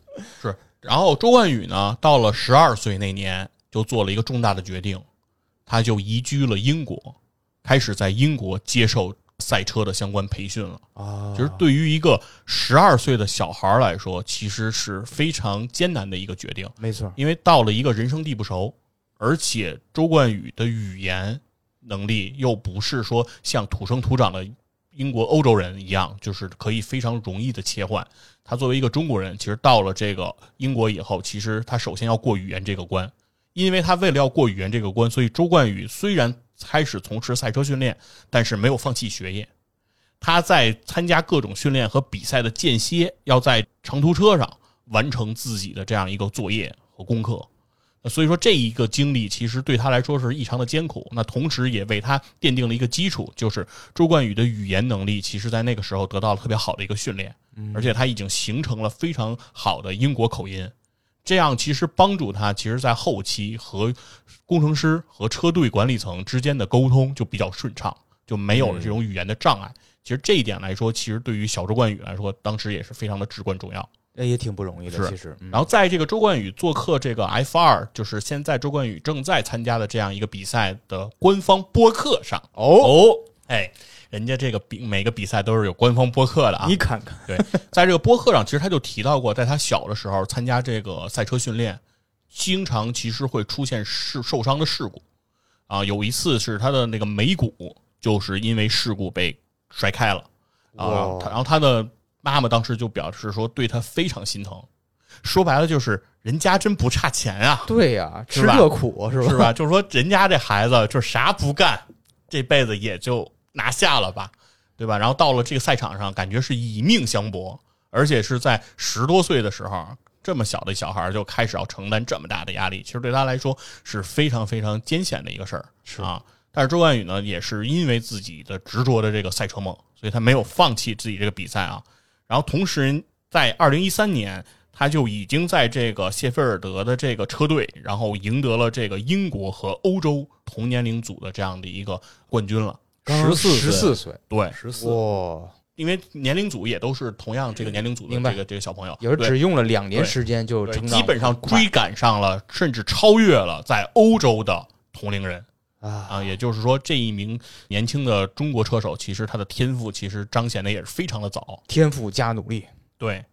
A: 是。然后周冠宇呢，到了十二岁那年，就做了一个重大的决定。他就移居了英国，开始在英国接受赛车的相关培训了。啊，其实对于一个十二岁的小孩来说，其实是非常艰难的一个决定。
C: 没错，
A: 因为到了一个人生地不熟，而且周冠宇的语言能力又不是说像土生土长的英国欧洲人一样，就是可以非常容易的切换。他作为一个中国人，其实到了这个英国以后，其实他首先要过语言这个关。因为他为了要过语言这个关，所以周冠宇虽然开始从事赛车训练，但是没有放弃学业。他在参加各种训练和比赛的间歇，要在长途车上完成自己的这样一个作业和功课。所以说，这一个经历其实对他来说是异常的艰苦。那同时也为他奠定了一个基础，就是周冠宇的语言能力，其实在那个时候得到了特别好的一个训练，而且他已经形成了非常好的英国口音。这样其实帮助他，其实，在后期和工程师和车队管理层之间的沟通就比较顺畅，就没有了这种语言的障碍。其实这一点来说，其实对于小周冠宇来说，当时也是非常的至关重要。
C: 那也挺不容易
A: 的，
C: 其实。
A: 然后在这个周冠宇做客这个 F 二，就是现在周冠宇正在参加的这样一个比赛的官方播客上。
B: 哦，
A: 哎。人家这个比每个比赛都是有官方播客的啊，
C: 你看看。
A: 对，在这个播客上，其实他就提到过，在他小的时候参加这个赛车训练，经常其实会出现事受伤的事故啊。有一次是他的那个眉骨，就是因为事故被摔开了啊。然后他的妈妈当时就表示说，对他非常心疼。说白了就是人家真不差钱啊。
C: 对呀，吃这苦是吧？
A: 是吧？就是说人家这孩子就啥不干，这辈子也就。拿下了吧，对吧？然后到了这个赛场上，感觉是以命相搏，而且是在十多岁的时候，这么小的小孩就开始要承担这么大的压力，其实对他来说是非常非常艰险的一个事儿，
C: 是
A: 啊。但是周冠宇呢，也是因为自己的执着的这个赛车梦，所以他没有放弃自己这个比赛啊。然后同时，在二零一三年，他就已经在这个谢菲尔德的这个车队，然后赢得了这个英国和欧洲同年龄组的这样的一个冠军了。
B: 十四
C: 十四岁，
A: 对，
B: 十四。
C: 哇！
A: 因为年龄组也都是同样这个年龄组的这个这个小朋友，
C: 也是只用了两年时间就
A: 基本上追赶上了，甚至超越了在欧洲的同龄人
C: 啊
A: 啊！也就是说，这一名年轻的中国车手，其实他的天赋其实彰显的也是非常的早，
C: 天赋加努力。
A: 对，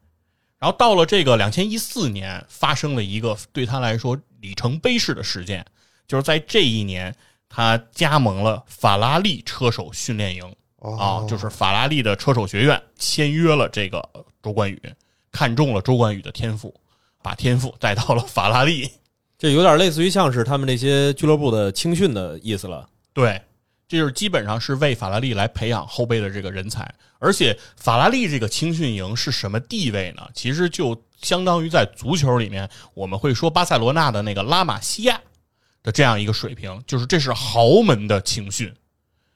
A: 然后到了这个两千一四年，发生了一个对他来说里程碑式的事件，就是在这一年。他加盟了法拉利车手训练营啊，就是法拉利的车手学院签约了这个周冠宇，看中了周冠宇的天赋，把天赋带到了法拉利，
B: 这有点类似于像是他们那些俱乐部的青训的意思了。
A: 对，这就是基本上是为法拉利来培养后备的这个人才，而且法拉利这个青训营是什么地位呢？其实就相当于在足球里面，我们会说巴塞罗那的那个拉玛西亚。的这样一个水平，就是这是豪门的青训，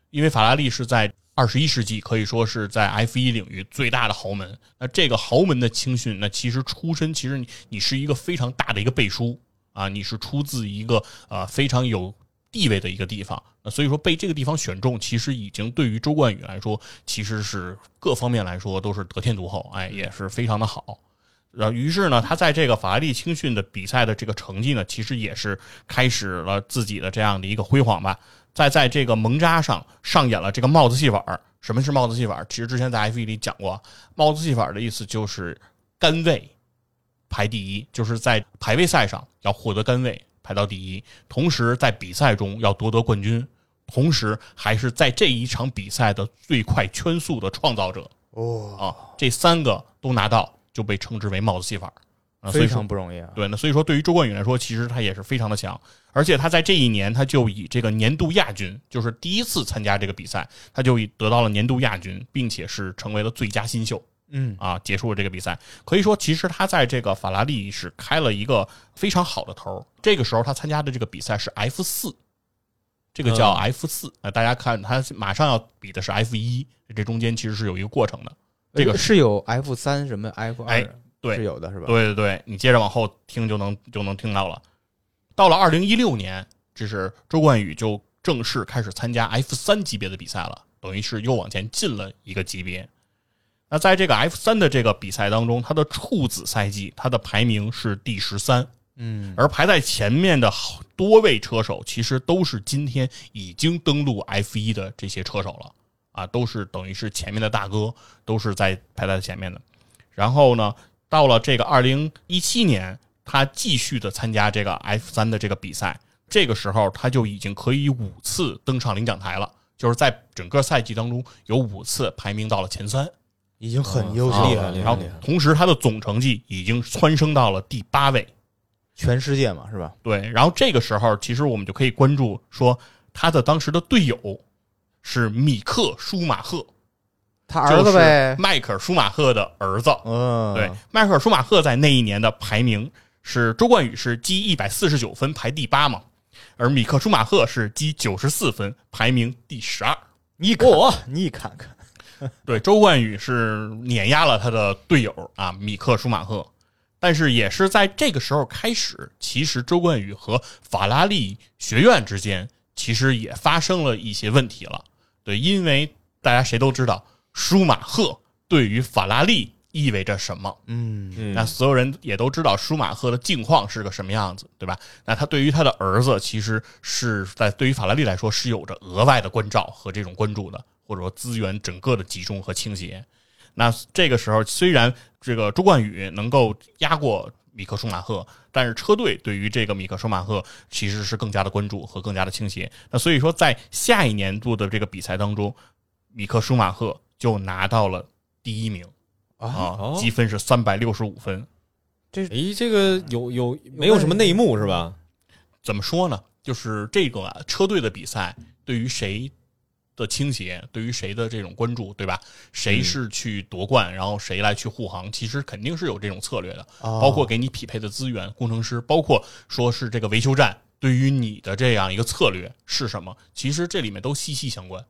A: 因为法拉利是在二十一世纪可以说是在 F 一领域最大的豪门。那这个豪门的青训，那其实出身其实你你是一个非常大的一个背书啊，你是出自一个呃非常有地位的一个地方。那所以说被这个地方选中，其实已经对于周冠宇来说，其实是各方面来说都是得天独厚，哎，也是非常的好。然后，于是呢，他在这个法拉利青训的比赛的这个成绩呢，其实也是开始了自己的这样的一个辉煌吧。在在这个蒙扎上上演了这个帽子戏法。什么是帽子戏法？其实之前在 F 一里讲过，帽子戏法的意思就是干位排第一，就是在排位赛上要获得杆位排到第一，同时在比赛中要夺得冠军，同时还是在这一场比赛的最快圈速的创造者。
C: 哦
A: 啊，这三个都拿到。就被称之为帽子戏法，
C: 非常不容易啊。
A: 对，那所以说对于周冠宇来说，其实他也是非常的强，而且他在这一年他就以这个年度亚军，就是第一次参加这个比赛，他就以得到了年度亚军，并且是成为了最佳新秀。
C: 嗯
A: 啊，结束了这个比赛，可以说其实他在这个法拉利是开了一个非常好的头。这个时候他参加的这个比赛是 F 四，这个叫 F 四啊，大家看他马上要比的是 F 一，这中间其实是有一个过程的。这个
C: 是有 F 三什么 F
A: 二，对，
C: 是有的，是吧？
A: 对对对，你接着往后听就能就能听到了。到了二零一六年，这是周冠宇就正式开始参加 F 三级别的比赛了，等于是又往前进了一个级别。那在这个 F 三的这个比赛当中，他的处子赛季他的排名是第十三，
C: 嗯，
A: 而排在前面的好多位车手，其实都是今天已经登陆 F 一的这些车手了。啊，都是等于是前面的大哥，都是在排在前面的。然后呢，到了这个二零一七年，他继续的参加这个 F 三的这个比赛，这个时候他就已经可以五次登上领奖台了，就是在整个赛季当中有五次排名到了前三，
C: 已经很优秀
B: 了。
A: 然后同时他的总成绩已经蹿升到了第八位，
C: 全世界嘛，是吧？
A: 对。然后这个时候，其实我们就可以关注说他的当时的队友。是米克舒马赫，
C: 他儿子呗，
A: 迈克尔舒马赫的儿子。
C: 嗯，
A: 对，迈克尔舒马赫在那一年的排名是周冠宇是积一百四十九分排第八嘛，而米克舒马赫是积九十四分排名第十二。
C: 你看，你看看，
A: 对，周冠宇是碾压了他的队友啊，米克舒马赫。但是也是在这个时候开始，其实周冠宇和法拉利学院之间。其实也发生了一些问题了，对，因为大家谁都知道舒马赫对于法拉利意味着什么，
C: 嗯，
A: 那所有人也都知道舒马赫的境况是个什么样子，对吧？那他对于他的儿子，其实是在对于法拉利来说是有着额外的关照和这种关注的，或者说资源整个的集中和倾斜。那这个时候，虽然这个周冠宇能够压过。米克舒马赫，但是车队对于这个米克舒马赫其实是更加的关注和更加的倾斜。那所以说，在下一年度的这个比赛当中，米克舒马赫就拿到了第一名啊，积分是三百六十五分。
C: 这
B: 诶，这个有有没有什么内幕是吧？
A: 怎么说呢？就是这个车队的比赛对于谁？的倾斜对于谁的这种关注，对吧？谁是去夺冠，然后谁来去护航，其实肯定是有这种策略的，包括给你匹配的资源、工程师，包括说是这个维修站对于你的这样一个策略是什么，其实这里面都息息相关。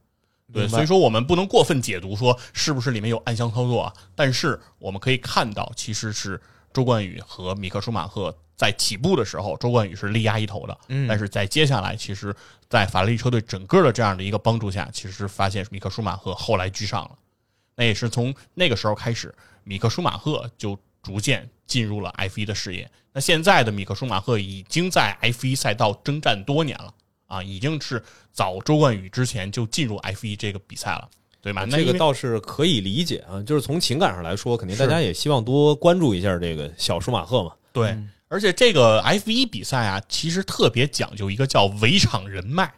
A: 对，所以说我们不能过分解读说是不是里面有暗箱操作啊，但是我们可以看到，其实是周冠宇和米克舒马赫。在起步的时候，周冠宇是力压一头的，
C: 嗯，
A: 但是在接下来，其实，在法拉利车队整个的这样的一个帮助下，其实发现米克舒马赫后来居上了。那也是从那个时候开始，米克舒马赫就逐渐进入了 F 一的视野。那现在的米克舒马赫已经在 F 一赛道征战多年了啊，已经是早周冠宇之前就进入 F 一这个比赛了，对吧？
B: 这个倒是可以理解啊，就是从情感上来说，肯定大家也希望多关注一下这个小舒马赫嘛，
A: 对。而且这个 F 一比赛啊，其实特别讲究一个叫围场人脉，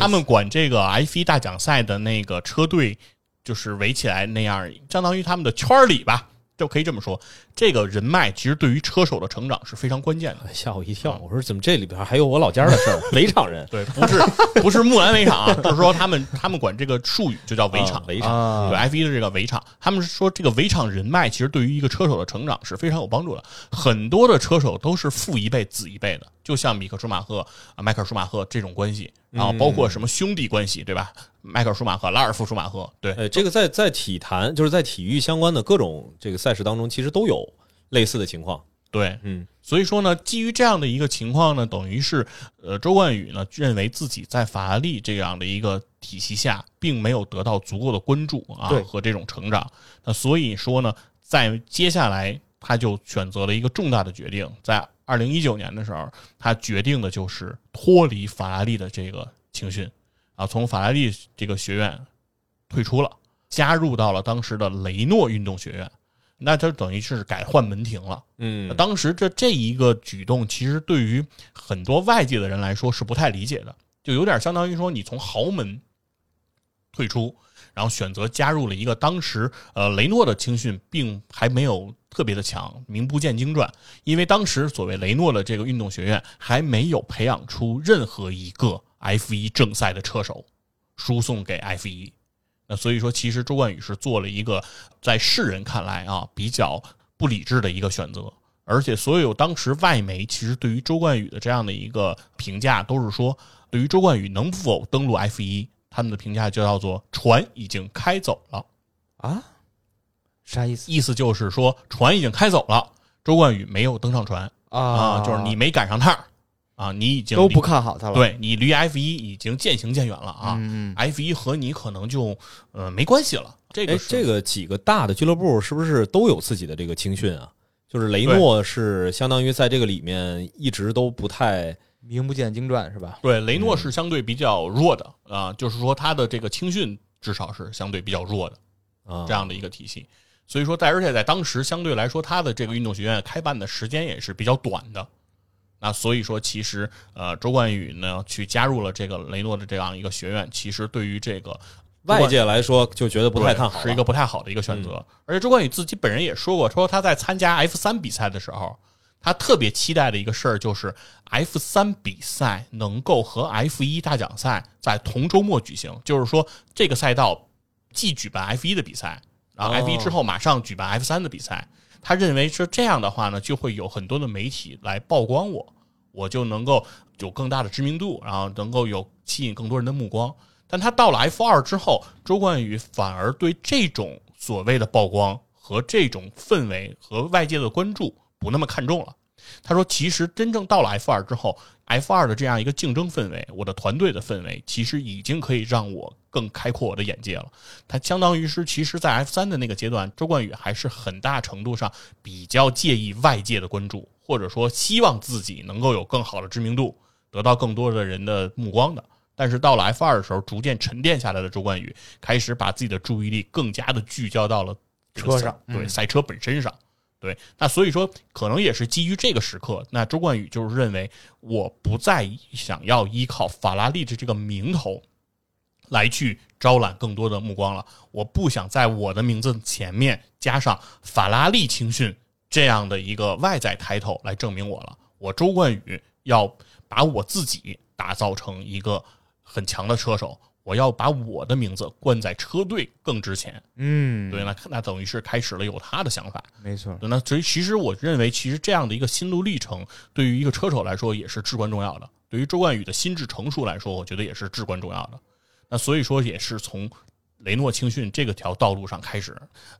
A: 他们管这个 F 一大奖赛的那个车队，就是围起来那样，相当于他们的圈里吧。就可以这么说，这个人脉其实对于车手的成长是非常关键的。
B: 吓我一跳，我说怎么这里边还有我老家的事儿？围场人
A: 对，不是 不是木兰围场，就是说他们他们管这个术语就叫围场，
B: 围场
A: 对 F 一的这个围场，他们是说这个围场人脉其实对于一个车手的成长是非常有帮助的。很多的车手都是父一辈子一辈的，就像米克舒马赫啊、迈克尔舒马赫这种关系，然后包括什么兄弟关系，对吧？迈克尔舒马赫、拉尔夫舒马赫，对，
B: 呃，这个在在体坛，就是在体育相关的各种这个赛事当中，其实都有类似的情况。
A: 对，
B: 嗯，
A: 所以说呢，基于这样的一个情况呢，等于是呃，周冠宇呢认为自己在法拉利这样的一个体系下，并没有得到足够的关注啊
C: 对
A: 和这种成长。那所以说呢，在接下来他就选择了一个重大的决定，在二零一九年的时候，他决定的就是脱离法拉利的这个青训啊，从法拉利这个学院退出了，加入到了当时的雷诺运动学院。那他等于是改换门庭了。
B: 嗯，
A: 当时这这一个举动，其实对于很多外界的人来说是不太理解的，就有点相当于说你从豪门退出，然后选择加入了一个当时呃雷诺的青训，并还没有特别的强，名不见经传，因为当时所谓雷诺的这个运动学院还没有培养出任何一个 F 一正赛的车手，输送给 F 一。那所以说，其实周冠宇是做了一个在世人看来啊比较不理智的一个选择，而且所有当时外媒其实对于周冠宇的这样的一个评价都是说，对于周冠宇能否登陆 F 一，他们的评价就叫做船已经开走了
C: 啊，啥意思？
A: 意思就是说船已经开走了，周冠宇没有登上船啊，就是你没赶上趟啊，你已经
C: 都不看好他了，
A: 对你离 F 一已经渐行渐远了啊、
C: 嗯
A: ，f 一和你可能就呃没关系了。这个
B: 这个几个大的俱乐部是不是都有自己的这个青训啊？就是雷诺是相当于在这个里面一直都不太
C: 名不见经传是吧？
A: 对雷诺是相对比较弱的啊、就是说他的这个青训至少是相对比较弱的
B: 啊
A: 这样的一个体系。所以说，在而且在当时相对来说，他的这个运动学院开办的时间也是比较短的。那所以说，其实呃，周冠宇呢去加入了这个雷诺的这样一个学院，其实对于这个
B: 外界来说就觉得不太看好
A: 是一个不太好的一个选择。而且周冠宇自己本人也说过，说他在参加 F 三比赛的时候，他特别期待的一个事儿就是 F 三比赛能够和 F 一大奖赛在同周末举行，就是说这个赛道既举办 F 一的比赛，然后
B: 哦
A: F 一之后马上举办 F 三的比赛。他认为是这样的话呢，就会有很多的媒体来曝光我，我就能够有更大的知名度，然后能够有吸引更多人的目光。但他到了 F 二之后，周冠宇反而对这种所谓的曝光和这种氛围和外界的关注不那么看重了。他说：“其实真正到了 F 二之后，F 二的这样一个竞争氛围，我的团队的氛围，其实已经可以让我更开阔我的眼界了。他相当于是，其实，在 F 三的那个阶段，周冠宇还是很大程度上比较介意外界的关注，或者说希望自己能够有更好的知名度，得到更多的人的目光的。但是到了 F 二的时候，逐渐沉淀下来的周冠宇开始把自己的注意力更加的聚焦到了
C: 车上嗯
A: 对赛车本身上。对，那所以说，可能也是基于这个时刻，那周冠宇就是认为，我不再想要依靠法拉利的这个名头来去招揽更多的目光了。我不想在我的名字前面加上法拉利青训这样的一个外在抬头来证明我了。我周冠宇要把我自己打造成一个很强的车手，我要把我的名字冠在车队更值钱。
C: 嗯，
A: 对，那那等于是开始了有他的想法。
C: 没错，
A: 对，那所以其实我认为，其实这样的一个心路历程，对于一个车手来说也是至关重要的。对于周冠宇的心智成熟来说，我觉得也是至关重要的。那所以说，也是从雷诺青训这个条道路上开始，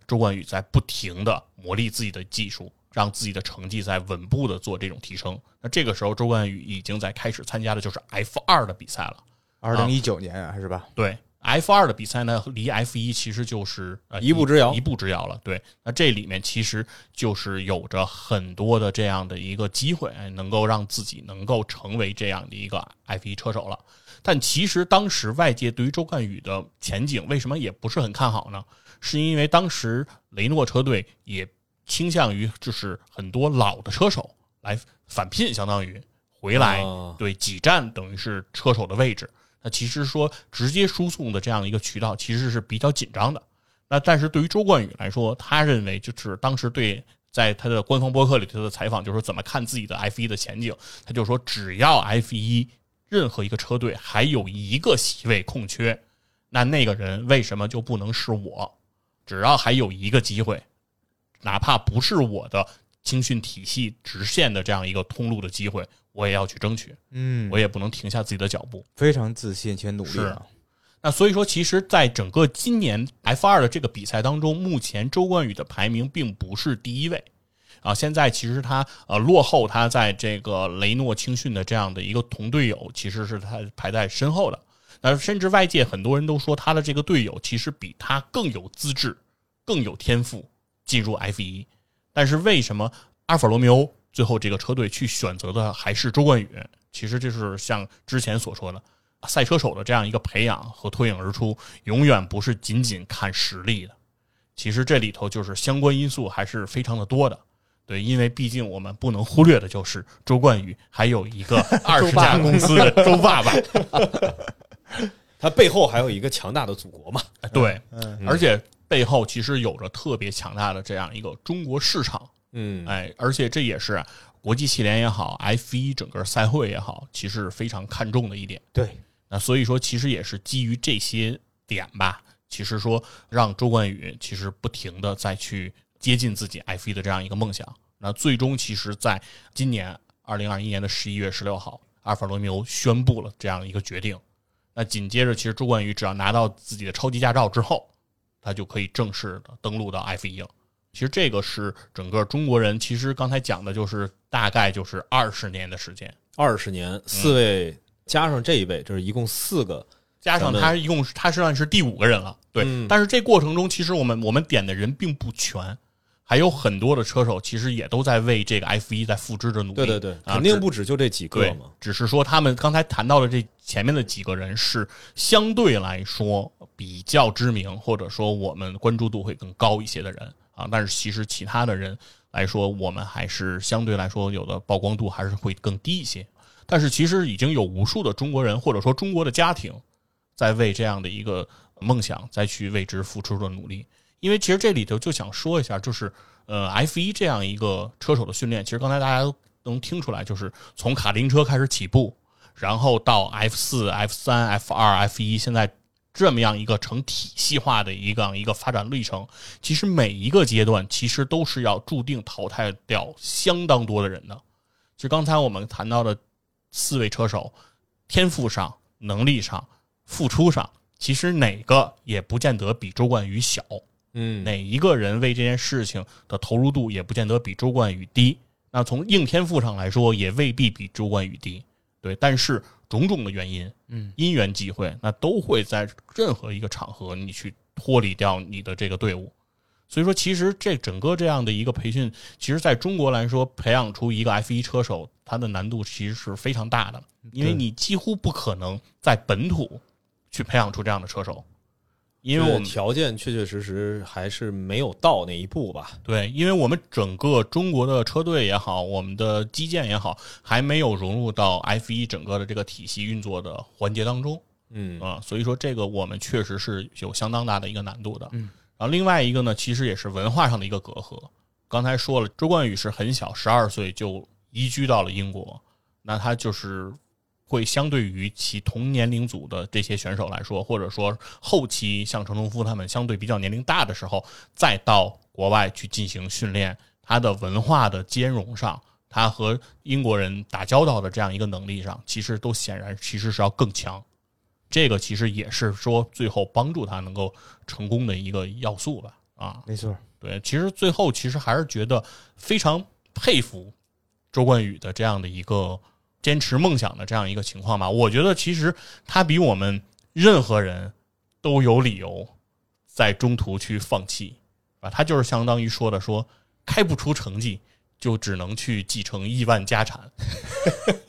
A: 周冠宇在不停的磨砺自己的技术，让自己的成绩在稳步的做这种提升。那这个时候，周冠宇已经在开始参加的就是 F 二的比赛了。
C: 二零一九年啊，是吧？
A: 对，F 二的比赛呢，离 F 一其实就是呃
B: 一步之遥
A: 一步之遥了。对，那这里面其实就是有着很多的这样的一个机会，哎能够让自己能够成为这样的一个 F 一车手了。但其实当时外界对于周冠宇的前景为什么也不是很看好呢？是因为当时雷诺车队也倾向于就是很多老的车手来返聘，相当于回来
B: 哦
A: 对挤占等于是车手的位置。那其实说直接输送的这样一个渠道其实是比较紧张的。那但是对于周冠宇来说，他认为就是当时对在他的官方博客里头的采访，就是怎么看自己的 F 一的前景，他就说只要 F 一任何一个车队还有一个席位空缺，那那个人为什么就不能是我？只要还有一个机会，哪怕不是我的青训体系直线的这样一个通路的机会，我也要去争取，
C: 嗯，
A: 我也不能停下自己的脚步。
C: 非常自信且努力啊。
A: 那所以说，其实，在整个今年 F 二的这个比赛当中，目前周冠宇的排名并不是第一位，啊，现在其实他呃落后他在这个雷诺青训的这样的一个同队友，其实是他排在身后的。那甚至外界很多人都说他的这个队友其实比他更有资质、更有天赋进入 F 一。但是为什么阿尔法罗密欧最后这个车队去选择的还是周冠宇？其实这是像之前所说的，赛车手的这样一个培养和脱颖而出，永远不是仅仅看实力的。其实这里头就是相关因素还是非常的多的。对，因为毕竟我们不能忽略的就是周冠宇还有一个 二十家公司的周爸爸，
B: 他背后还有一个强大的祖国嘛。
A: 对，而且背后其实有着特别强大的这样一个中国市场。
B: 嗯，
A: 哎，而且这也是国际汽联也好，F 一整个赛会也好，其实非常看重的一点。
C: 对，
A: 那所以说，其实也是基于这些点吧，其实说让周冠宇其实不停的再去接近自己 F 一的这样一个梦想。那最终，其实在今年二零二一年的十一月十六号，阿尔法罗密欧宣布了这样一个决定。那紧接着，其实周冠宇只要拿到自己的超级驾照之后，他就可以正式的登陆到 F 一了。其实这个是整个中国人，其实刚才讲的就是大概就是二十年的时间，
B: 二十年，四位加上这一位，就是一共四个，
A: 加上他一共他实际上是第五个人了。对，但是这过程中，其实我们我们点的人并不全。还有很多的车手，其实也都在为这个 F 一在付之着努力。
B: 对对对，肯定不止就这几个嘛。
A: 只是说他们刚才谈到的这前面的几个人是相对来说比较知名，或者说我们关注度会更高一些的人啊。但是其实其他的人来说，我们还是相对来说有的曝光度还是会更低一些。但是其实已经有无数的中国人，或者说中国的家庭，在为这样的一个梦想再去为之付出着努力。因为其实这里头就想说一下，就是呃，F 一这样一个车手的训练，其实刚才大家都能听出来，就是从卡丁车开始起步，然后到 F 四、F 三、F 二、F 一，现在这么样一个成体系化的一个一个发展历程。其实每一个阶段，其实都是要注定淘汰掉相当多的人的。就刚才我们谈到的四位车手，天赋上、能力上、付出上，其实哪个也不见得比周冠宇小。
B: 嗯，
A: 哪一个人为这件事情的投入度也不见得比周冠宇低，那从硬天赋上来说也未必比周冠宇低，对。但是种种的原因，
C: 嗯，
A: 因缘际会，那都会在任何一个场合你去脱离掉你的这个队伍。所以说，其实这整个这样的一个培训，其实在中国来说，培养出一个 F 一车手，它的难度其实是非常大的，因为你几乎不可能在本土去培养出这样的车手。因为我们
B: 条件确确实实还是没有到那一步吧。
A: 对，因为我们整个中国的车队也好，我们的基建也好，还没有融入到 F 一整个的这个体系运作的环节当中。
B: 嗯
A: 啊，所以说这个我们确实是有相当大的一个难度的。
C: 嗯，
A: 然后另外一个呢，其实也是文化上的一个隔阂。刚才说了，周冠宇是很小，十二岁就移居到了英国，那他就是。会相对于其同年龄组的这些选手来说，或者说后期像陈忠夫他们相对比较年龄大的时候，再到国外去进行训练，他的文化的兼容上，他和英国人打交道的这样一个能力上，其实都显然其实是要更强。这个其实也是说最后帮助他能够成功的一个要素吧。啊，
C: 没错，
A: 对，其实最后其实还是觉得非常佩服周冠宇的这样的一个。坚持梦想的这样一个情况吧，我觉得其实他比我们任何人都有理由在中途去放弃，啊，他就是相当于说的说开不出成绩，就只能去继承亿万家产。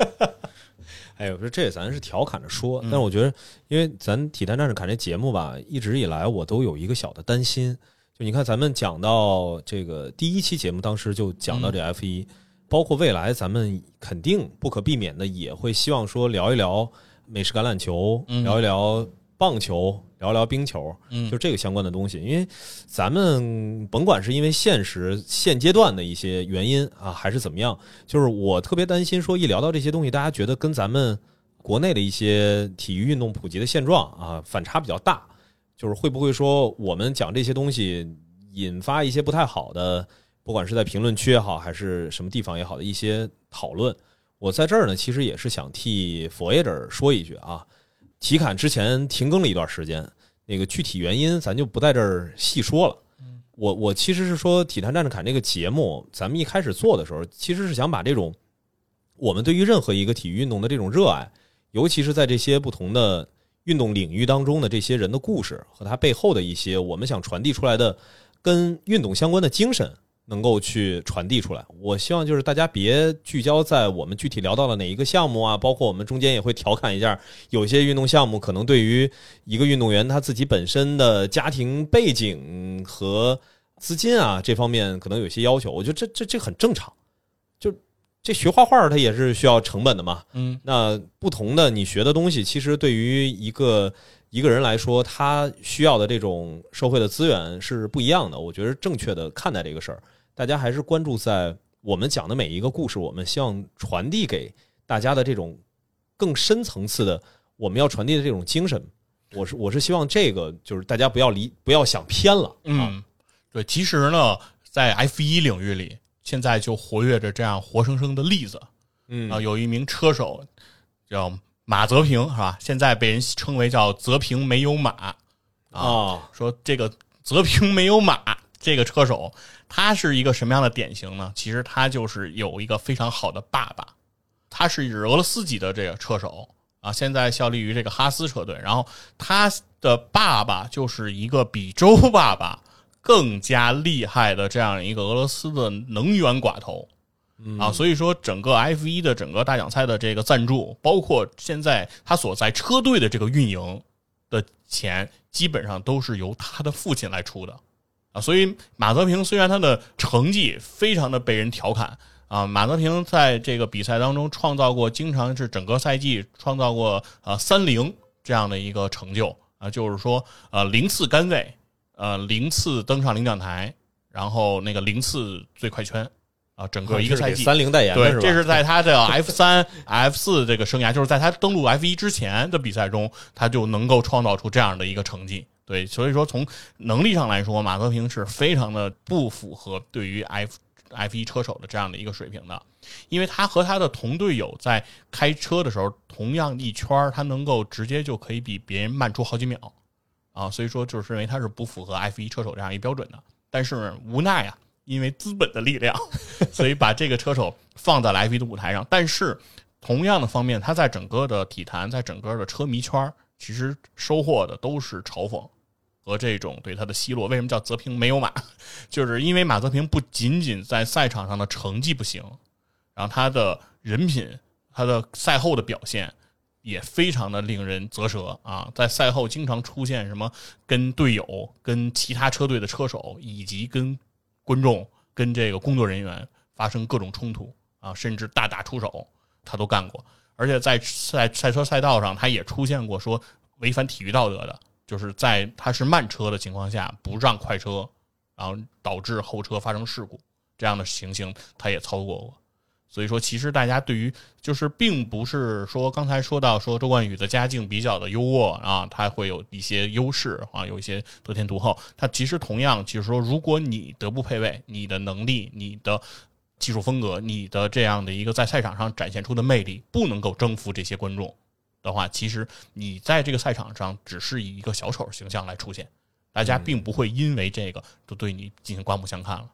B: 哎，我说这咱是调侃着说，但是我觉得，因为咱体坛战士侃这节目吧，一直以来我都有一个小的担心，就你看咱们讲到这个第一期节目，当时就讲到这 F 一。包括未来，咱们肯定不可避免的也会希望说聊一聊美式橄榄球，聊一聊棒球，聊一聊冰球，就这个相关的东西。因为咱们甭管是因为现实现阶段的一些原因啊，还是怎么样，就是我特别担心说一聊到这些东西，大家觉得跟咱们国内的一些体育运动普及的现状啊反差比较大，就是会不会说我们讲这些东西引发一些不太好的。不管是在评论区也好，还是什么地方也好的一些讨论，我在这儿呢，其实也是想替佛爷这儿说一句啊。体坎之前停更了一段时间，那个具体原因咱就不在这儿细说了。我我其实是说《体坛战士侃》这个节目，咱们一开始做的时候，其实是想把这种我们对于任何一个体育运动的这种热爱，尤其是在这些不同的运动领域当中的这些人的故事和他背后的一些我们想传递出来的跟运动相关的精神，能够去传递出来。我希望就是大家别聚焦在我们具体聊到了哪一个项目啊，包括我们中间也会调侃一下，有些运动项目可能对于一个运动员他自己本身的家庭背景和资金啊这方面可能有些要求。我觉得这这这很正常，就这学画画它也是需要成本的嘛。
A: 嗯
B: 那不同的你学的东西，其实对于一个一个人来说，他需要的这种社会的资源是不一样的。我觉得正确的看待这个事儿，大家还是关注在我们讲的每一个故事，我们希望传递给大家的这种更深层次的我们要传递的这种精神。我是我是希望这个就是大家不要离不要想偏了。啊，
A: 嗯，对，其实呢，在 F 一领域里，现在就活跃着这样活生生的例子
B: 嗯
A: 啊，有一名车手叫马泽平，是吧？现在被人称为叫泽平没有马啊，
B: 啊，
A: 说这个泽平没有马这个车手，他是一个什么样的典型呢？其实他就是有一个非常好的爸爸，他是俄罗斯籍的这个车手啊，现在效力于这个哈斯车队。然后他的爸爸就是一个比周爸爸更加厉害的这样一个俄罗斯的能源寡头。啊，所以说整个 F 一的整个大奖赛的这个赞助，包括现在他所在车队的这个运营的钱，基本上都是由他的父亲来出的啊。所以马泽平虽然他的成绩非常的被人调侃啊，马泽平在这个比赛当中创造过，经常是整个赛季创造过呃三零这样的一个成就啊，就是说呃零次杆位，呃零次登上领奖台，然后那个零次最快圈啊，整个一个赛季
B: 三菱代言
A: 对？这是在他的 F 三、F 四这个生涯，就是在他登陆 F 一之前的比赛中，他就能够创造出这样的一个成绩。对，所以说从能力上来说，马泽平是非常的不符合对于 F F 一车手的这样的一个水平的，因为他和他的同队友在开车的时候，同样一圈他能够直接就可以比别人慢出好几秒啊，所以说就是认为他是不符合 F 一车手这样一标准的。但是无奈啊，因为资本的力量，所以把这个车手放在了 F 1的舞台上。但是同样的方面，他在整个的体坛，在整个的车迷圈，其实收获的都是嘲讽和这种对他的奚落。为什么叫泽平没有马？就是因为马泽平不仅仅在赛场上的成绩不行，然后他的人品，他的赛后的表现。也非常的令人啧舌啊！在赛后经常出现什么跟队友、跟其他车队的车手以及跟观众、跟这个工作人员发生各种冲突啊，甚至大打出手，他都干过。而且在赛赛车赛道上，他也出现过说违反体育道德的，就是在他是慢车的情况下不让快车，然后导致后车发生事故这样的情形，他也操作过。所以说，其实大家对于就是并不是说刚才说到说周冠宇的家境比较的优渥啊，他会有一些优势啊，有一些得天独厚。他其实同样就是说，如果你德不配位，你的能力、你的技术风格、你的这样的一个在赛场上展现出的魅力不能够征服这些观众的话，其实你在这个赛场上只是以一个小丑形象来出现，大家并不会因为这个就对你进行刮目相看了。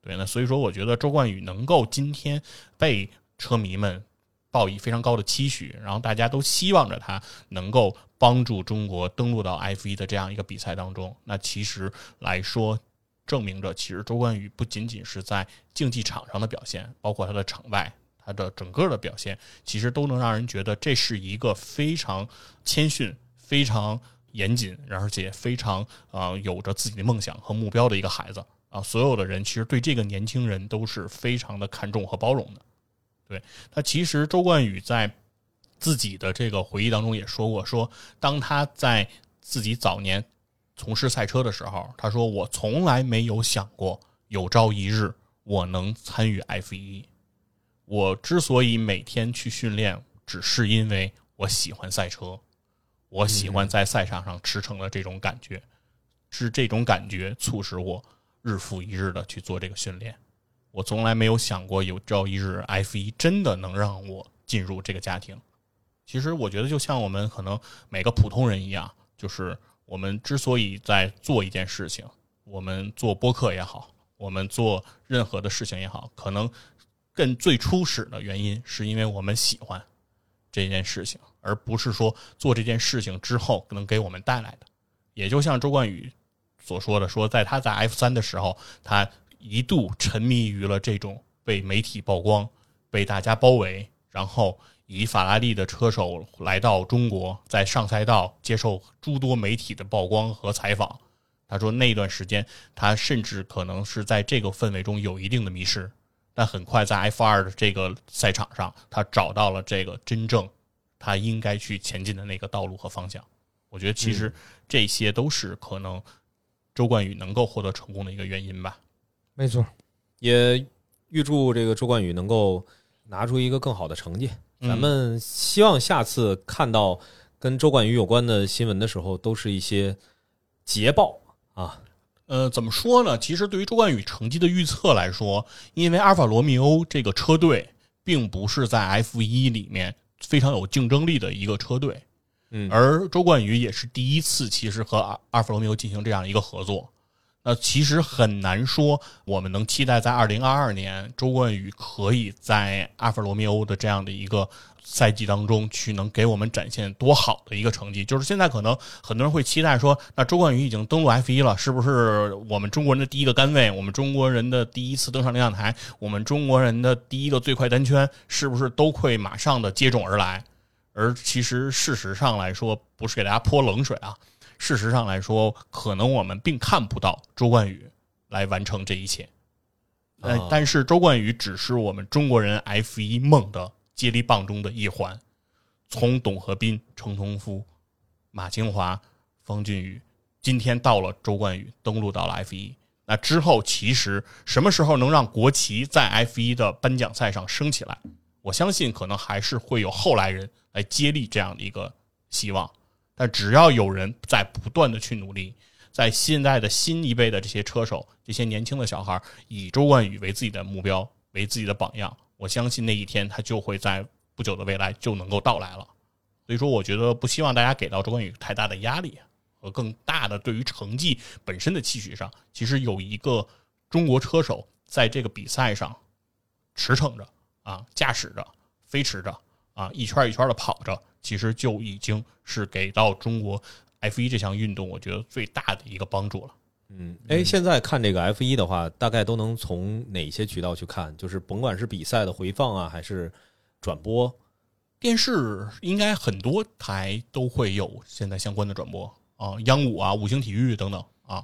A: 对，那所以说，我觉得周冠宇能够今天被车迷们抱以非常高的期许，然后大家都希望着他能够帮助中国登陆到 F 一的这样一个比赛当中。那其实来说，证明着其实周冠宇不仅仅是在竞技场上的表现，包括他的场外，他的整个的表现，其实都能让人觉得这是一个非常谦逊、非常严谨，而且非常呃有着自己的梦想和目标的一个孩子。啊，所有的人其实对这个年轻人都是非常的看重和包容的。对他，其实周冠宇在自己的这个回忆当中也说过，说当他在自己早年从事赛车的时候，他说：“我从来没有想过有朝一日我能参与 F 一。我之所以每天去训练，只是因为我喜欢赛车，我喜欢在赛场上驰骋的这种感觉，是这种感觉促使我。”日复一日的去做这个训练，我从来没有想过有朝一日 F 一真的能让我进入这个家庭。其实我觉得就像我们可能每个普通人一样，就是我们之所以在做一件事情，我们做播客也好，我们做任何的事情也好，可能更最初始的原因是因为我们喜欢这件事情，而不是说做这件事情之后能给我们带来的。也就像周冠宇所说的，说在他在 F 三的时候，他一度沉迷于了这种被媒体曝光、被大家包围，然后以法拉利的车手来到中国，在上赛道接受诸多媒体的曝光和采访。他说那段时间，他甚至可能是在这个氛围中有一定的迷失，但很快在 F 二的这个赛场上，他找到了这个真正他应该去前进的那个道路和方向。我觉得其实这些都是可能周冠宇能够获得成功的一个原因吧。
C: 没错，
B: 也预祝这个周冠宇能够拿出一个更好的成绩。
A: 嗯
B: 咱们希望下次看到跟周冠宇有关的新闻的时候，都是一些捷报啊。
A: 呃，怎么说呢？其实对于周冠宇成绩的预测来说，因为阿尔法罗密欧这个车队并不是在 F 一里面非常有竞争力的一个车队，
B: 嗯
A: 而周冠宇也是第一次，其实和阿阿尔法罗密欧进行这样一个合作。那其实很难说，我们能期待在二零二二年，周冠宇可以在阿尔法罗密欧的这样的一个赛季当中去能给我们展现多好的一个成绩。就是现在可能很多人会期待说，那周冠宇已经登陆 F 一了，是不是我们中国人的第一个杆位，我们中国人的第一次登上领奖台，我们中国人的第一个最快单圈，是不是都会马上的接踵而来？而其实事实上来说，不是给大家泼冷水啊。事实上来说，可能我们并看不到周冠宇来完成这一切。呃
B: 啊，
A: 但是周冠宇只是我们中国人 F 一梦的接力棒中的一环。从董和斌、程同夫、马清华、方俊宇，今天到了周冠宇登陆到了 F 一。那之后，其实什么时候能让国旗在 F 一的颁奖赛上升起来？我相信可能还是会有后来人来接力这样的一个希望。但只要有人在不断的去努力，在现在的新一辈的这些车手，这些年轻的小孩以周冠宇为自己的目标，为自己的榜样，我相信那一天他就会在不久的未来就能够到来了。所以说，我觉得不希望大家给到周冠宇太大的压力和更大的对于成绩本身的期许上。其实有一个中国车手在这个比赛上驰骋着啊，驾驶着，飞驰着啊，一圈一圈的跑着，其实就已经是给到中国 F 一这项运动，我觉得最大的一个帮助了。
B: 嗯，哎，现在看这个 F 一的话，大概都能从哪些渠道去看？就是甭管是比赛的回放啊，还是转播，
A: 电视应该很多台都会有现在相关的转播啊，央五啊、五星体育等等啊，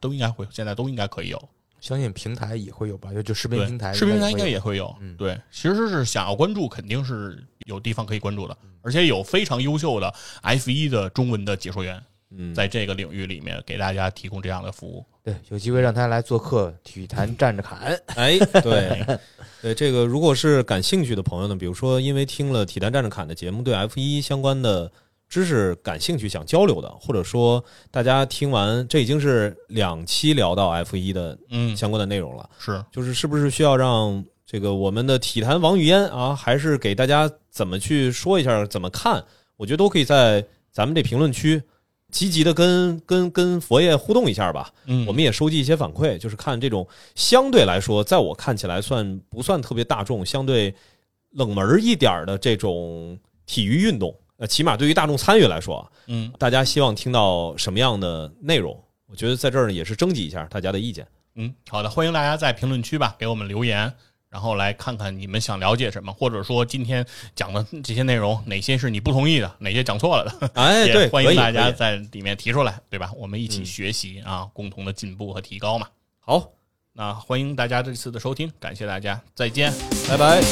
A: 都应该会，现在都应该可以有。
C: 相信平台也会有吧，就就视频，平台，
A: 视频平台应该也会有。
C: 嗯
A: 对，其实是想要关注，肯定是有地方可以关注的，而且有非常优秀的 F 一的中文的解说员，
B: 嗯，
A: 在这个领域里面给大家提供这样的服务。
C: 对，有机会让他来做客体育坛站着侃。
B: 哎，对，对，这个如果是感兴趣的朋友呢，比如说因为听了《体坛站着侃》的节目，对 F 一相关的知识感兴趣，想交流的，或者说大家听完这已经是两期聊到 F 一的
A: 嗯，
B: 相关的内容了，
A: 是
B: 就是是不是需要让这个我们的体坛王语嫣啊，还是给大家怎么去说一下，怎么看？我觉得都可以在咱们这评论区积极的跟跟跟佛爷互动一下吧。
A: 嗯，
B: 我们也收集一些反馈，就是看这种相对来说，在我看起来算不算特别大众、相对冷门一点的这种体育运动，呃，起码对于大众参与来说啊，
A: 嗯
B: 大家希望听到什么样的内容？我觉得在这儿呢也是征集一下大家的意见。
A: 嗯，好的，欢迎大家在评论区吧给我们留言，然后来看看你们想了解什么，或者说今天讲的这些内容哪些是你不同意的，哪些讲错了的。
B: 哎，
A: 也
B: 对，
A: 欢迎大家在里面提出来，对吧？我们一起
B: 嗯
A: 学习啊，共同的进步和提高嘛。
B: 好，
A: 那欢迎大家这次的收听，感谢大家，再见，
B: 拜拜。